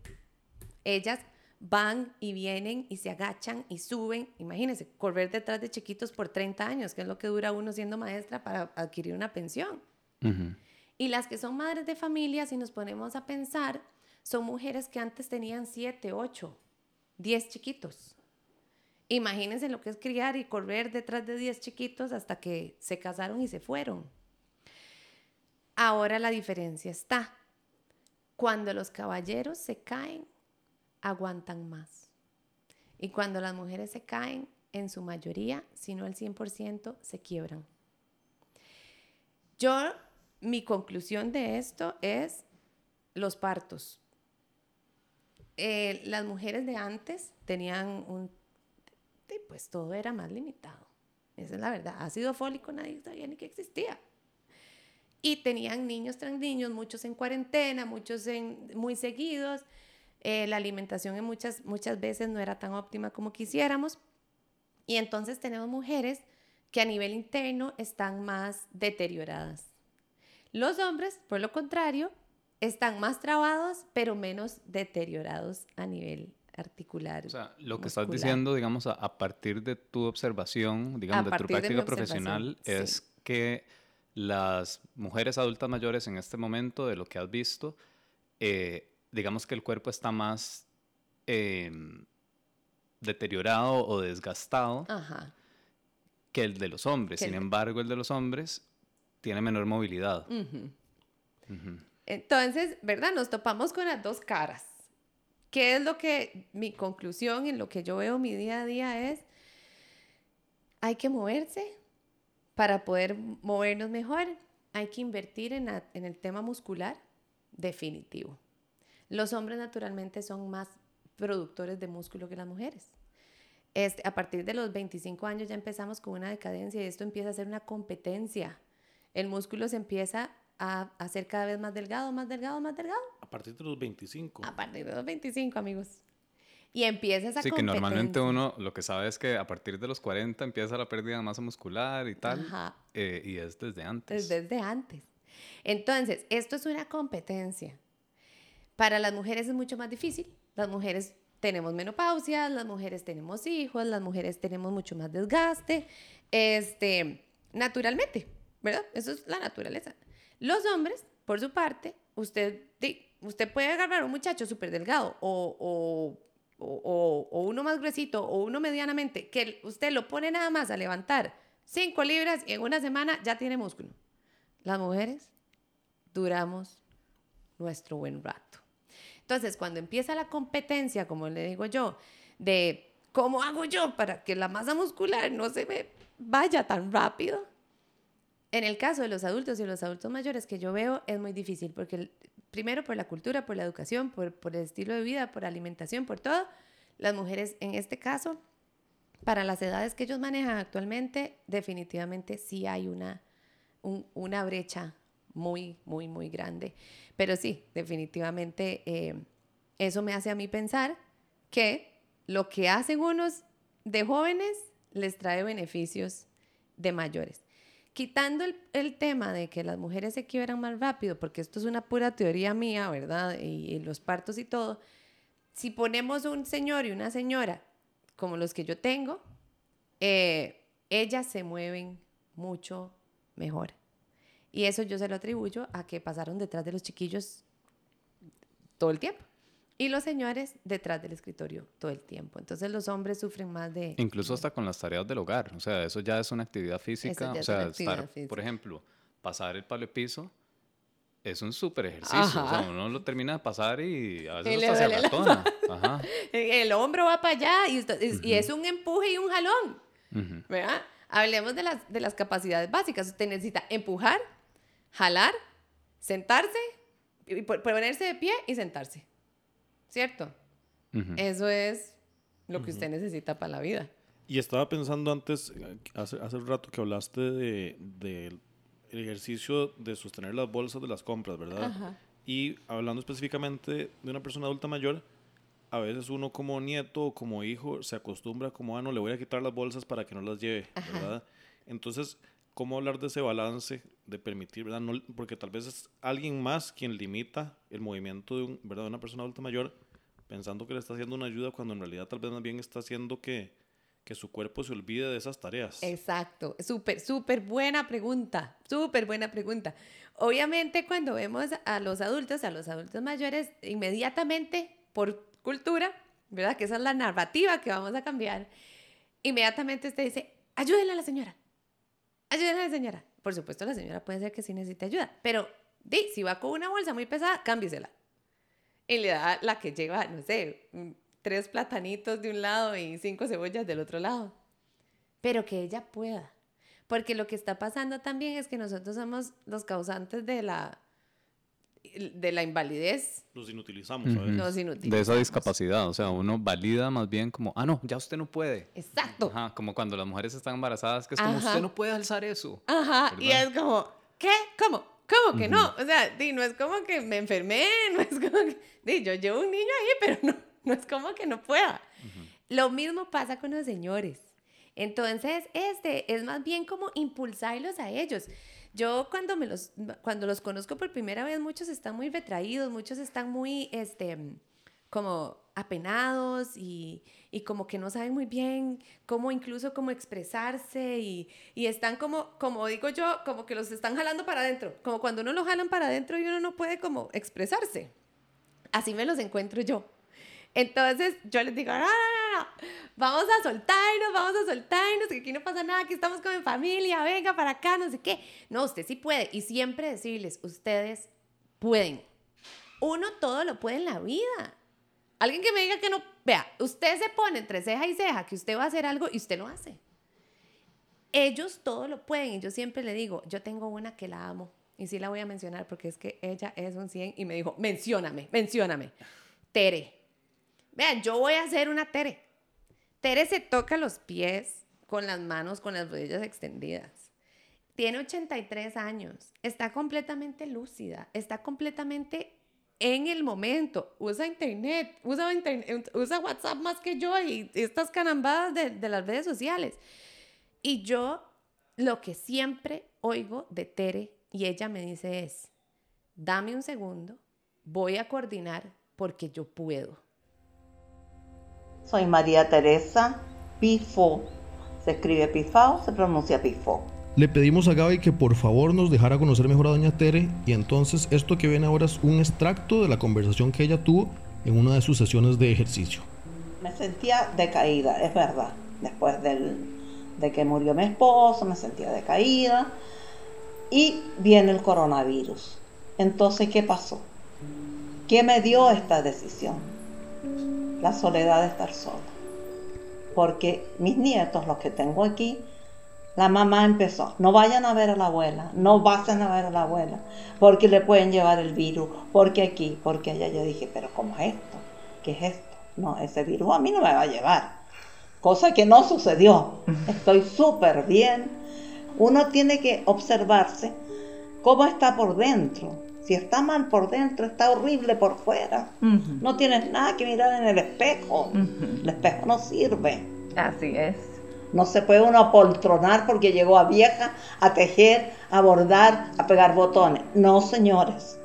Ellas van y vienen y se agachan y suben. Imagínense, correr detrás de chiquitos por 30 años, que es lo que dura uno siendo maestra para adquirir una pensión. Y las que son madres de familia, si nos ponemos a pensar, son mujeres que antes tenían 7, 8, 10 chiquitos. Imagínense lo que es criar y correr detrás de 10 chiquitos hasta que se casaron y se fueron. Ahora la diferencia está. Cuando los caballeros se caen, aguantan más. Y cuando las mujeres se caen, en su mayoría, si no el 100%, se quiebran. Yo, mi conclusión de esto es los partos. Eh, las mujeres de antes tenían un, pues todo era más limitado. Esa es la verdad. Ácido fólico nadie sabía ni que existía. Y tenían niños tras niños, muchos en cuarentena, muchos en, muy seguidos. Eh, la alimentación en muchas, muchas veces no era tan óptima como quisiéramos. Y entonces tenemos mujeres que a nivel interno están más deterioradas. Los hombres, por lo contrario, están más trabados, pero menos deteriorados a nivel articular. O sea, lo que estás diciendo, digamos, a, partir de tu observación, digamos, de tu práctica profesional, es que las mujeres adultas mayores en este momento, de lo que has visto, eh, digamos que el cuerpo está más em, deteriorado o desgastado que el de los hombres. Sin embargo, el de los hombres tiene menor movilidad. Entonces, ¿verdad? Nos topamos con las dos caras. ¿Qué es lo que mi conclusión en lo que yo veo mi día a día es? Hay que moverse para poder movernos mejor. Hay que invertir en, en el tema muscular, definitivo. Los hombres naturalmente son más productores de músculo que las mujeres. Este, a partir de los 25 años ya empezamos con una decadencia y esto empieza a ser una competencia. El músculo se empieza a hacer cada vez más delgado, más delgado, más delgado. A partir de los 25. A partir de los 25, amigos. Y empieza esa Sí, que normalmente uno lo que sabe es que a partir de los 40 empieza la pérdida de masa muscular y tal. Eh, y es desde antes. Es desde antes. Entonces, esto es una competencia. Para las mujeres es mucho más difícil. Las mujeres tenemos menopausia, las mujeres tenemos hijos, las mujeres tenemos mucho más desgaste. Este, naturalmente, ¿verdad? Eso es la naturaleza. Los hombres, por su parte, usted, usted puede agarrar a un muchacho súper delgado o, uno más gruesito o uno medianamente, que usted lo pone nada más a levantar 5 libras y en una semana ya tiene músculo. Las mujeres duramos nuestro buen rato. Entonces, cuando empieza la competencia, como le digo yo, de cómo hago yo para que la masa muscular no se me vaya tan rápido, en el caso de los adultos y los adultos mayores que yo veo es muy difícil porque primero por la cultura, por la educación, por, el estilo de vida, por alimentación, por todo, las mujeres en este caso, para las edades que ellos manejan actualmente, definitivamente sí hay una, una brecha muy, muy, muy grande. Pero sí, definitivamente eh, eso me hace a mí pensar que lo que hacen unos de jóvenes les trae beneficios de mayores quitando el, tema de que las mujeres se quiebran más rápido, porque esto es una pura teoría mía, ¿verdad? Y, los partos y todo, si ponemos un señor y una señora como los que yo tengo, eh, ellas se mueven mucho mejor. Y eso yo se lo atribuyo a que pasaron detrás de los chiquillos todo el tiempo y los señores detrás del escritorio todo el tiempo. Entonces los hombres sufren más de... Incluso hasta con las tareas del hogar, o sea, eso ya es una actividad física, o sea, estar, por ejemplo, pasar el palo de piso es un súper ejercicio, o sea, uno lo termina de pasar y a veces hasta se ratona. El hombro va para allá y, y, es un empuje y un jalón, ¿verdad? hablemos de las, de las capacidades básicas. Usted necesita empujar, jalar, sentarse, ponerse de pie y sentarse. ¿Cierto? Ujú. Eso es lo que usted necesita para la vida. Y estaba pensando antes, hace, hace un rato que hablaste de, del ejercicio de sostener las bolsas de las compras, ¿verdad? Ajá. Y hablando específicamente de una persona adulta mayor, a veces uno como nieto o como hijo se acostumbra como, ah, no, le voy a quitar las bolsas para que no las lleve, Ajá. ¿verdad? Entonces, ¿cómo hablar de ese balance de permitir, ¿verdad? No, porque tal vez es alguien más quien limita el movimiento de, un, ¿verdad? de una persona adulta mayor pensando que le está haciendo una ayuda cuando en realidad tal vez más bien está haciendo que, que su cuerpo se olvide de esas tareas. Exacto, súper, súper buena pregunta, súper buena pregunta. Obviamente cuando vemos a los adultos, a los adultos mayores, inmediatamente por cultura, ¿verdad? Que esa es la narrativa que vamos a cambiar, inmediatamente usted dice, ayúdenle a la señora, ayúdenle a la señora. Por supuesto la señora puede ser que sí necesite ayuda, pero di, si va con una bolsa muy pesada, cámbiesela. Y le da la que lleva, no sé, tres platanitos de un lado y cinco cebollas del otro lado pero que ella pueda. Porque lo que está pasando también es que nosotros somos los causantes de la, de la invalidez. Los inutilizamos veces. Los De inutilizamos. esa discapacidad, o sea, uno valida más bien como, ah, no, ya usted no puede. Exacto. Ajá, como cuando las mujeres están embarazadas, que es como, Ajá. usted no puede alzar eso. Ajá, y ¿Verdad? es como, ¿qué? ¿Cómo? ¿Cómo que no? O sea, di, no es como que me enfermé, no es como que, di, yo llevo un niño ahí, pero no, no es como que no pueda. Lo mismo pasa con los señores. Entonces, este es más bien como impulsarlos a ellos. Yo cuando, me los, cuando los conozco por primera vez, muchos están muy retraídos, muchos están muy, este, como apenados y, y como que no saben muy bien cómo incluso cómo expresarse y, y están como, como digo yo, como que los están jalando para adentro, como cuando uno lo jalan para adentro y uno no puede como expresarse. Así me los encuentro yo. Entonces yo les digo, no, no, vamos a soltarnos, vamos a soltarnos, que aquí no pasa nada, que estamos como en familia, venga para acá, no sé qué. No, usted sí puede. Y siempre decirles, ustedes pueden. Uno todo lo puede en la vida. Alguien que me diga que no, vea, usted se pone entre ceja y ceja que usted va a hacer algo y usted lo hace. Ellos todo lo pueden y yo siempre le digo, yo tengo una que la amo y sí la voy a mencionar porque es que ella es un 100 y me dijo, mencióname, mencióname. Tere. Vean, yo voy a hacer una Tere. Tere se toca los pies con las manos, con las rodillas extendidas. Tiene 83 años, está completamente lúcida, está completamente en el momento, usa internet, usa, internet, WhatsApp más que yo y estas carambadas de, de las redes sociales. Y yo lo que siempre oigo de Tere y ella me dice es, dame un segundo, voy a coordinar porque yo puedo. Soy María Teresa Pifo. Se escribe Pifao, se pronuncia Pifo. Le pedimos a Gaby que por favor nos dejara conocer mejor a Doña Tere y entonces esto que viene ahora es un extracto de la conversación que ella tuvo en una de sus sesiones de ejercicio. Me sentía decaída, es verdad. Después del, de que murió mi esposo, me sentía decaída. Y viene el coronavirus. Entonces, ¿qué pasó? ¿Qué me dio esta decisión? La soledad de estar sola. Porque mis nietos, los que tengo aquí, la mamá empezó, no vayan a ver a la abuela, no vayan a ver a la abuela, porque le pueden llevar el virus, porque aquí, porque allá. Yo dije, pero ¿cómo es esto? ¿Qué es esto? No, ese virus a mí no me va a llevar. Cosa que no sucedió. Estoy súper bien. Uno tiene que observarse cómo está por dentro. Si está mal por dentro, está horrible por fuera. No tienes nada que mirar en el espejo. El espejo no sirve. Así es. No se puede uno apoltronar porque llegó a vieja a tejer, a bordar, a pegar botones. No, señores.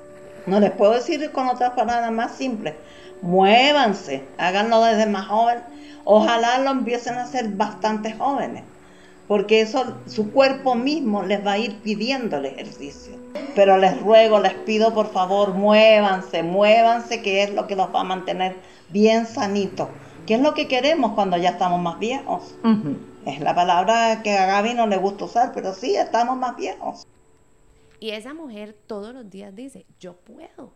No les puedo decir con otras palabras más simples. Muévanse, háganlo desde más joven. Ojalá lo empiecen a hacer bastante jóvenes, porque eso su cuerpo mismo les va a ir pidiendo el ejercicio. Pero les ruego, les pido por favor, muévanse, muévanse, que es lo que los va a mantener bien sanitos. ¿Qué es lo que queremos cuando ya estamos más viejos? Es la palabra que a Gaby no le gusta usar, pero sí, estamos más viejos. Y esa mujer todos los días dice, yo puedo,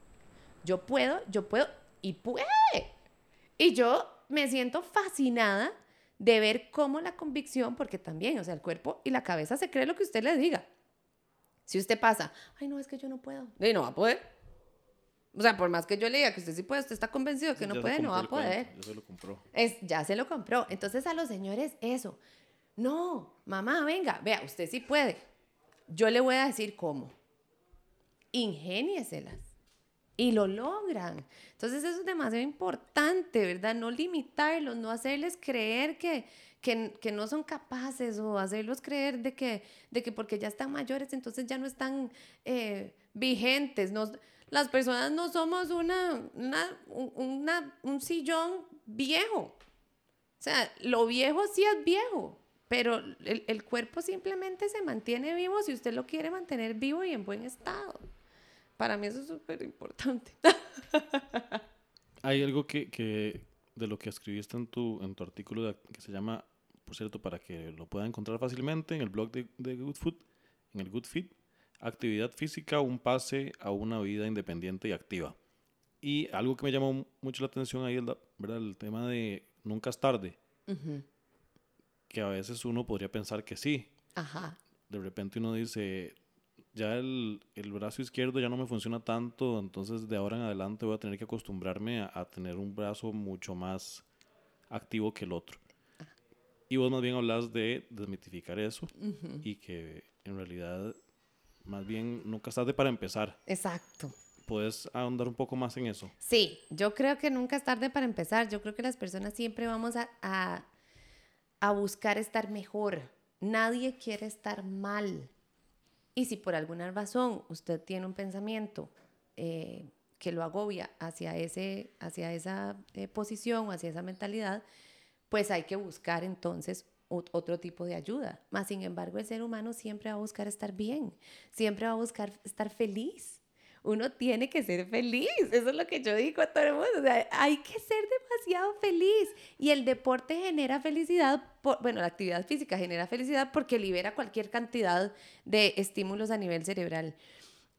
yo puedo, yo puedo, y puede. Y yo me siento fascinada de ver cómo la convicción, porque también, o sea, el cuerpo y la cabeza se cree lo que usted le diga. Si usted pasa, ay, no, es que yo no puedo. Y no va a poder. O sea, por más que yo le diga que usted sí puede, usted está convencido que no puede, no va a poder. cuento, ya se lo compró. Es, ya se lo compró. Entonces a los señores, eso. No, mamá, venga, vea, usted sí puede. Yo le voy a decir cómo. Ingénieselas. Y lo logran. Entonces eso es demasiado importante, ¿verdad? No limitarlos, no hacerles creer que, que, que no son capaces o hacerlos creer de que, de que porque ya están mayores, entonces ya no están eh, vigentes. Las personas no somos una, una, un- sillón viejo. O sea, lo viejo sí es viejo, pero el cuerpo simplemente se mantiene vivo si usted lo quiere mantener vivo y en buen estado. Para mí eso es súper importante. Hay algo que, que de lo que escribiste en tu, en tu artículo de- que se llama, por cierto, para que lo pueda encontrar fácilmente en el blog de, de Good Food, en el Good Fit, actividad física, un pase a una vida independiente y activa. Y algo que me llamó mucho la atención ahí es la- ¿verdad? el tema de nunca es tarde, que a veces uno podría pensar que sí. Ajá. De repente uno dice, ya el, el brazo izquierdo ya no me funciona tanto, entonces de ahora en adelante voy a tener que acostumbrarme a, a tener un brazo mucho más activo que el otro. Y vos más bien hablas de desmitificar eso y que en realidad más bien nunca es tarde para empezar. Exacto. ¿Puedes ahondar un poco más en eso? Sí, yo creo que nunca es tarde para empezar. Yo creo que las personas siempre vamos a, a, a buscar estar mejor. Nadie quiere estar mal. Y si por alguna razón usted tiene un pensamiento eh, que lo agobia hacia, ese, hacia esa eh, posición o hacia esa mentalidad, pues hay que buscar entonces ot- otro tipo de ayuda. Más sin embargo, el ser humano siempre va a buscar estar bien, siempre va a buscar estar feliz. Uno tiene que ser feliz, eso es lo que yo digo a todo el mundo. O sea, hay que ser demasiado feliz. Y el deporte genera felicidad, bueno, la actividad física genera felicidad porque libera cualquier cantidad de estímulos a nivel cerebral.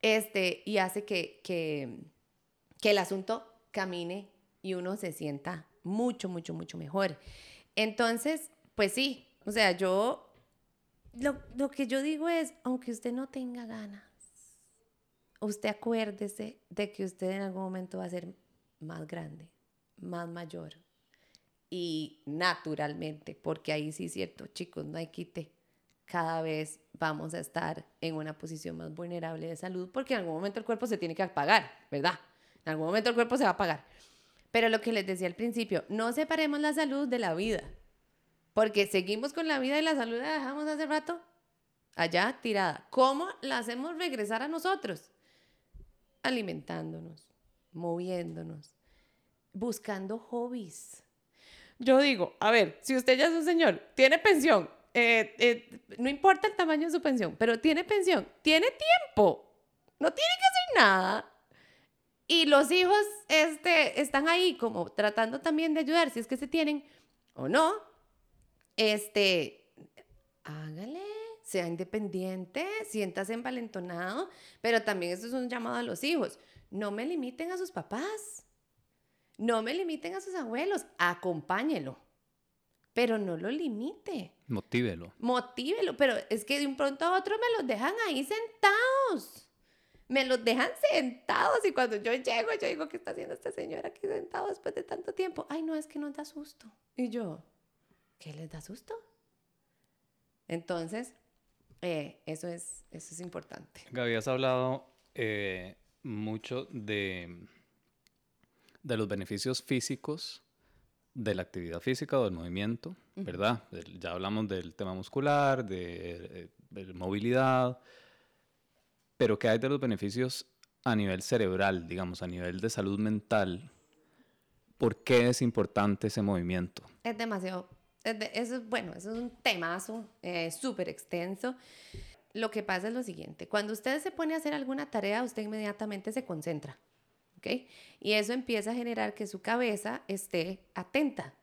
Este, y hace que, que, que el asunto camine y uno se sienta mucho, mucho, mucho mejor. Entonces, pues sí, o sea, yo, lo, lo que yo digo es, aunque usted no tenga ganas, usted acuérdese de que usted en algún momento va a ser más grande, más mayor. Y naturalmente, porque ahí sí es cierto, chicos, no hay quite. Cada vez vamos a estar en una posición más vulnerable de salud porque en algún momento el cuerpo se tiene que apagar, ¿verdad? En algún momento el cuerpo se va a apagar. Pero lo que les decía al principio, no separemos la salud de la vida. Porque seguimos con la vida y la salud la dejamos hace rato allá tirada. ¿Cómo la hacemos regresar a nosotros? Alimentándonos, moviéndonos, buscando hobbies. Yo digo, a ver, si usted ya es un señor, tiene pensión, eh, eh, no importa el tamaño de su pensión, pero tiene pensión, tiene tiempo, no tiene que hacer nada. Y los hijos este, están ahí como tratando también de ayudar, si es que se tienen o no. Este, hágale, sea independiente, siéntase envalentonado, pero también eso es un llamado a los hijos. No me limiten a sus papás, no me limiten a sus abuelos, acompáñelo, pero no lo limite. Motívelo. Motívelo, pero es que de un pronto a otro me los dejan ahí sentados. Me los dejan sentados y cuando yo llego, yo digo, ¿qué está haciendo este señor aquí sentado después de tanto tiempo? Ay, no, es que nos da susto. Y yo, ¿qué les da susto? Entonces, eh, eso, es, eso es importante. Gaby, has hablado eh, mucho de, de los beneficios físicos de la actividad física o del movimiento, ¿verdad? Ya hablamos del tema muscular, de, eh, de movilidad, pero ¿qué hay de los beneficios a nivel cerebral, digamos, a nivel de salud mental? ¿Por qué es importante ese movimiento? Es demasiado, es de- eso bueno, eso es un temazo eh, súper extenso. Lo que pasa es lo siguiente, cuando usted se pone a hacer alguna tarea, usted inmediatamente se concentra, Y eso empieza a generar que su cabeza esté atenta.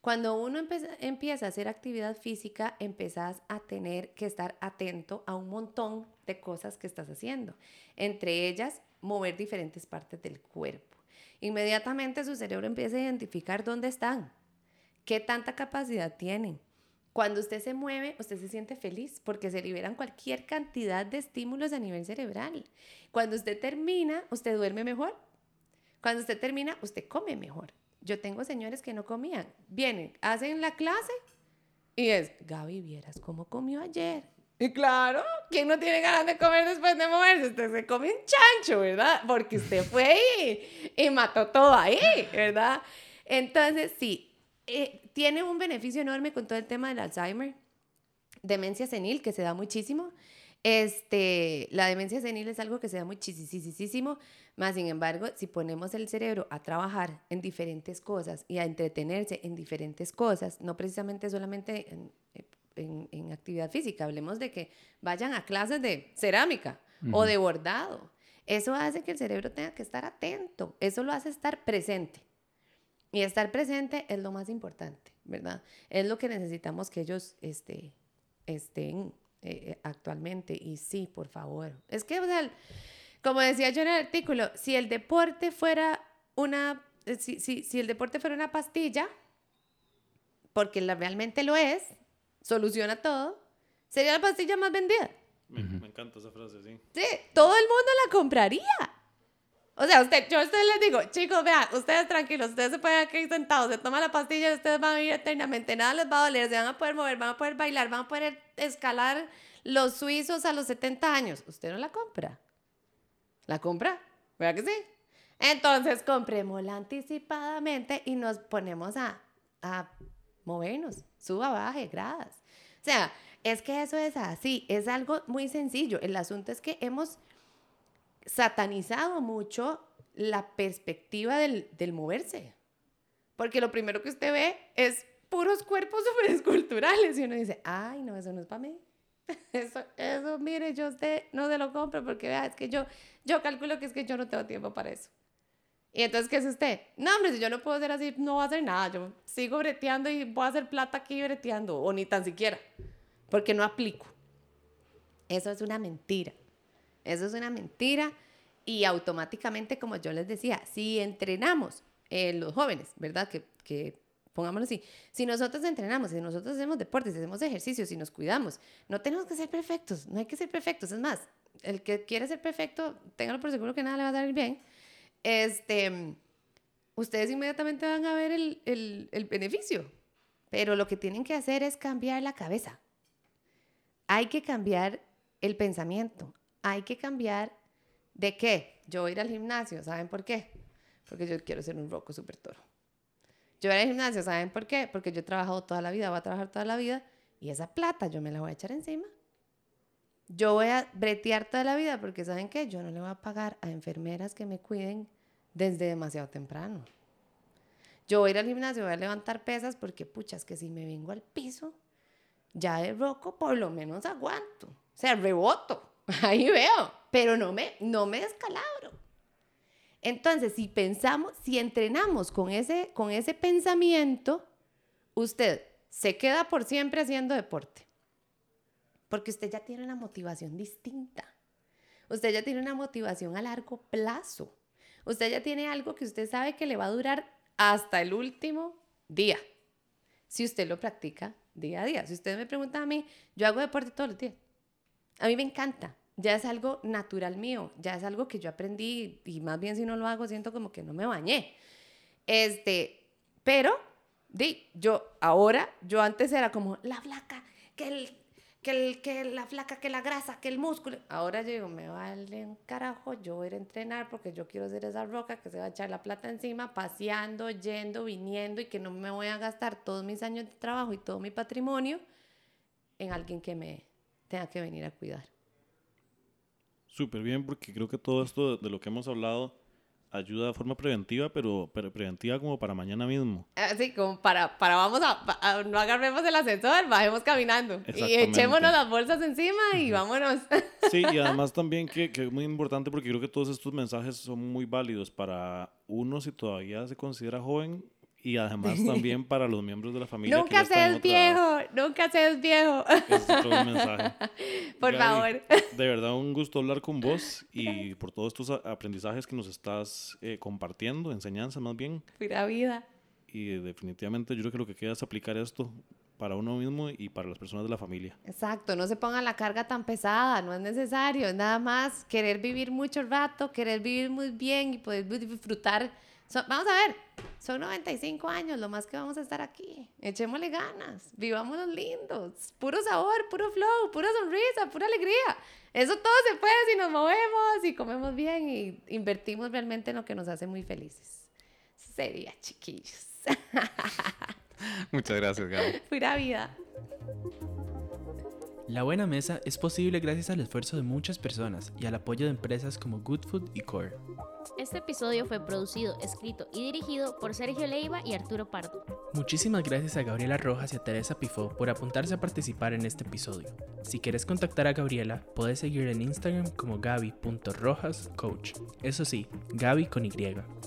Cuando uno empieza a hacer actividad física, empezás a tener que estar atento a un montón de cosas que estás haciendo. Entre ellas, mover diferentes partes del cuerpo. Inmediatamente su cerebro empieza a identificar dónde están, ¿Qué tanta capacidad tienen? Cuando usted se mueve, usted se siente feliz porque se liberan cualquier cantidad de estímulos a nivel cerebral. Cuando usted termina, usted duerme mejor. Cuando usted termina, usted come mejor. Yo tengo señores que no comían. Vienen, hacen la clase y es, Gaby, vieras cómo comió ayer. Y claro, ¿quién no tiene ganas de comer después de moverse? Usted se come un chancho, ¿verdad? Porque usted fue ahí y mató todo ahí, ¿verdad? Entonces, sí, eh, tiene un beneficio enorme con todo el tema del Alzheimer, demencia senil, que se da muchísimo. Este, la demencia senil es algo que se da muchísimo, más sin embargo, si ponemos el cerebro a trabajar en diferentes cosas y a entretenerse en diferentes cosas, no precisamente solamente en, en, actividad física, hablemos de que vayan a clases de cerámica o de bordado. Eso hace que el cerebro tenga que estar atento, eso lo hace estar presente. Y estar presente es lo más importante, ¿verdad? Es lo que necesitamos que ellos este, estén eh, actualmente. Y sí, por favor. Es que, o sea, como decía yo en el artículo, si el deporte fuera una, eh, si, si, si el deporte fuera una pastilla, porque la, realmente lo es, soluciona todo, sería la pastilla más vendida. Me, encanta esa frase, sí. Sí, todo el mundo la compraría. O sea, usted, yo a ustedes les digo, chicos, vean, ustedes tranquilos, ustedes se pueden quedar sentados, se toman la pastilla y ustedes van a vivir eternamente, nada les va a doler, se van a poder mover, van a poder bailar, van a poder escalar los suizos a los 70 años. Usted no la compra. ¿La compra? ¿Verdad que sí? Entonces, comprémosla anticipadamente y nos ponemos a, a movernos, suba, baje, gradas. O sea, es que eso es así, es algo muy sencillo. El asunto es que hemos satanizado mucho la perspectiva del, del moverse. Porque lo primero que usted ve es puros cuerpos súper esculturales y uno dice, ay, no, eso no es para mí. Eso, eso, mire, yo usted no se lo compro porque vea, es que yo, yo calculo que es que yo no tengo tiempo para eso. Y entonces, ¿qué es usted? No, hombre, si yo no puedo hacer así, no voy a hacer nada. Yo sigo breteando y voy a hacer plata aquí breteando, o ni tan siquiera, porque no aplico. Eso es una mentira. Eso es una mentira. Y automáticamente, como yo les decía, si entrenamos eh, los jóvenes, ¿verdad? Que, que pongámoslo así, si nosotros entrenamos, si nosotros hacemos deportes, si hacemos ejercicios, si nos cuidamos, no tenemos que ser perfectos, no hay que ser perfectos. Es más, el que quiere ser perfecto, téngalo por seguro que nada le va a salir bien este, ustedes inmediatamente van a ver el, el, el beneficio. Pero lo que tienen que hacer es cambiar la cabeza. Hay que cambiar el pensamiento. Hay que cambiar de qué. Yo voy ir al gimnasio, ¿saben por qué? Porque yo quiero ser un roco super toro. Yo voy al gimnasio, ¿saben por qué? Porque yo he trabajado toda la vida, voy a trabajar toda la vida y esa plata yo me la voy a echar encima. Yo voy a bretear toda la vida porque ¿saben qué? Yo no le voy a pagar a enfermeras que me cuiden desde demasiado temprano. Yo voy a ir al gimnasio, voy a levantar pesas porque, puchas, que si me vengo al piso, ya de roco por lo menos aguanto. O sea, reboto, ahí veo, pero no me, no me descalabro. Entonces, si pensamos, si entrenamos con ese, con ese pensamiento, usted se queda por siempre haciendo deporte porque usted ya tiene una motivación distinta. Usted ya tiene una motivación a largo plazo. Usted ya tiene algo que usted sabe que le va a durar hasta el último día, si usted lo practica día a día. Si usted me pregunta a mí, yo hago deporte todos los días. A mí me encanta. Ya es algo natural mío, ya es algo que yo aprendí y más bien si no lo hago siento como que no me bañé. Este, pero di, yo ahora, yo antes era como la flaca, que el que, el, que la flaca, que la grasa, que el músculo. Ahora yo digo, me vale un carajo, yo voy a ir a entrenar porque yo quiero ser esa roca que se va a echar la plata encima, paseando, yendo, viniendo y que no me voy a gastar todos mis años de trabajo y todo mi patrimonio en alguien que me tenga que venir a cuidar. Súper bien, porque creo que todo esto de lo que hemos hablado ayuda de forma preventiva, pero, preventiva como para mañana mismo. Así como para, para vamos a, no agarremos el ascensor, bajemos caminando y echémonos las bolsas encima y vámonos. Sí, y además también que, que, es muy importante porque creo que todos estos mensajes son muy válidos para uno si todavía se considera joven y además también para los miembros de la familia. Nunca seas viejo, nunca seas viejo. es el mensaje. Por favor. De verdad, un gusto hablar con vos y por todos estos aprendizajes que nos estás eh, compartiendo, enseñanza más bien. Pura vida. y definitivamente yo creo que lo que queda es aplicar esto para uno mismo y para las personas de la familia. Exacto, no se pongan la carga tan pesada, no es necesario, es nada más querer vivir mucho rato, querer vivir muy bien y poder disfrutar. So- vamos a ver, son 95 años, lo más que vamos a estar aquí. Echémosle ganas, vivámonos lindos, puro sabor, puro flow, pura sonrisa, pura alegría. Eso todo se puede si nos movemos y comemos bien y invertimos realmente en lo que nos hace muy felices. Sería, chiquillos. Muchas gracias, Gaby. Pura vida. La buena mesa es posible gracias al esfuerzo de muchas personas y al apoyo de empresas como Good Food y Core. Este episodio fue producido, escrito y dirigido por Sergio Leiva y Arturo Pardo. Muchísimas gracias a Gabriela Rojas y a Teresa Pifó por apuntarse a participar en este episodio. Si quieres contactar a Gabriela, puedes seguir en Instagram como gaby.rojascoach. Eso sí, Gaby con Y.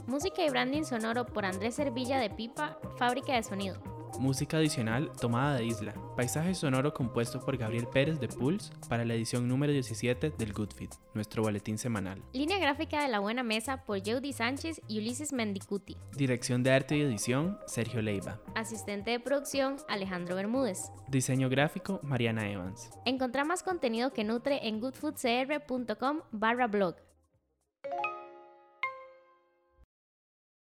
Música y branding sonoro por Andrés Servilla de Pipa, Fábrica de Sonido. Música adicional tomada de Isla. Paisaje sonoro compuesto por Gabriel Pérez de Pulse para la edición número 17 del Good Fit, nuestro boletín semanal. Línea gráfica de La Buena Mesa por Jody Sánchez y Ulises Mendicuti. Dirección de arte y edición, Sergio Leiva. Asistente de producción, Alejandro Bermúdez. Diseño gráfico, Mariana Evans. Encontrá más contenido que nutre en goodfoodcr.com barra blog.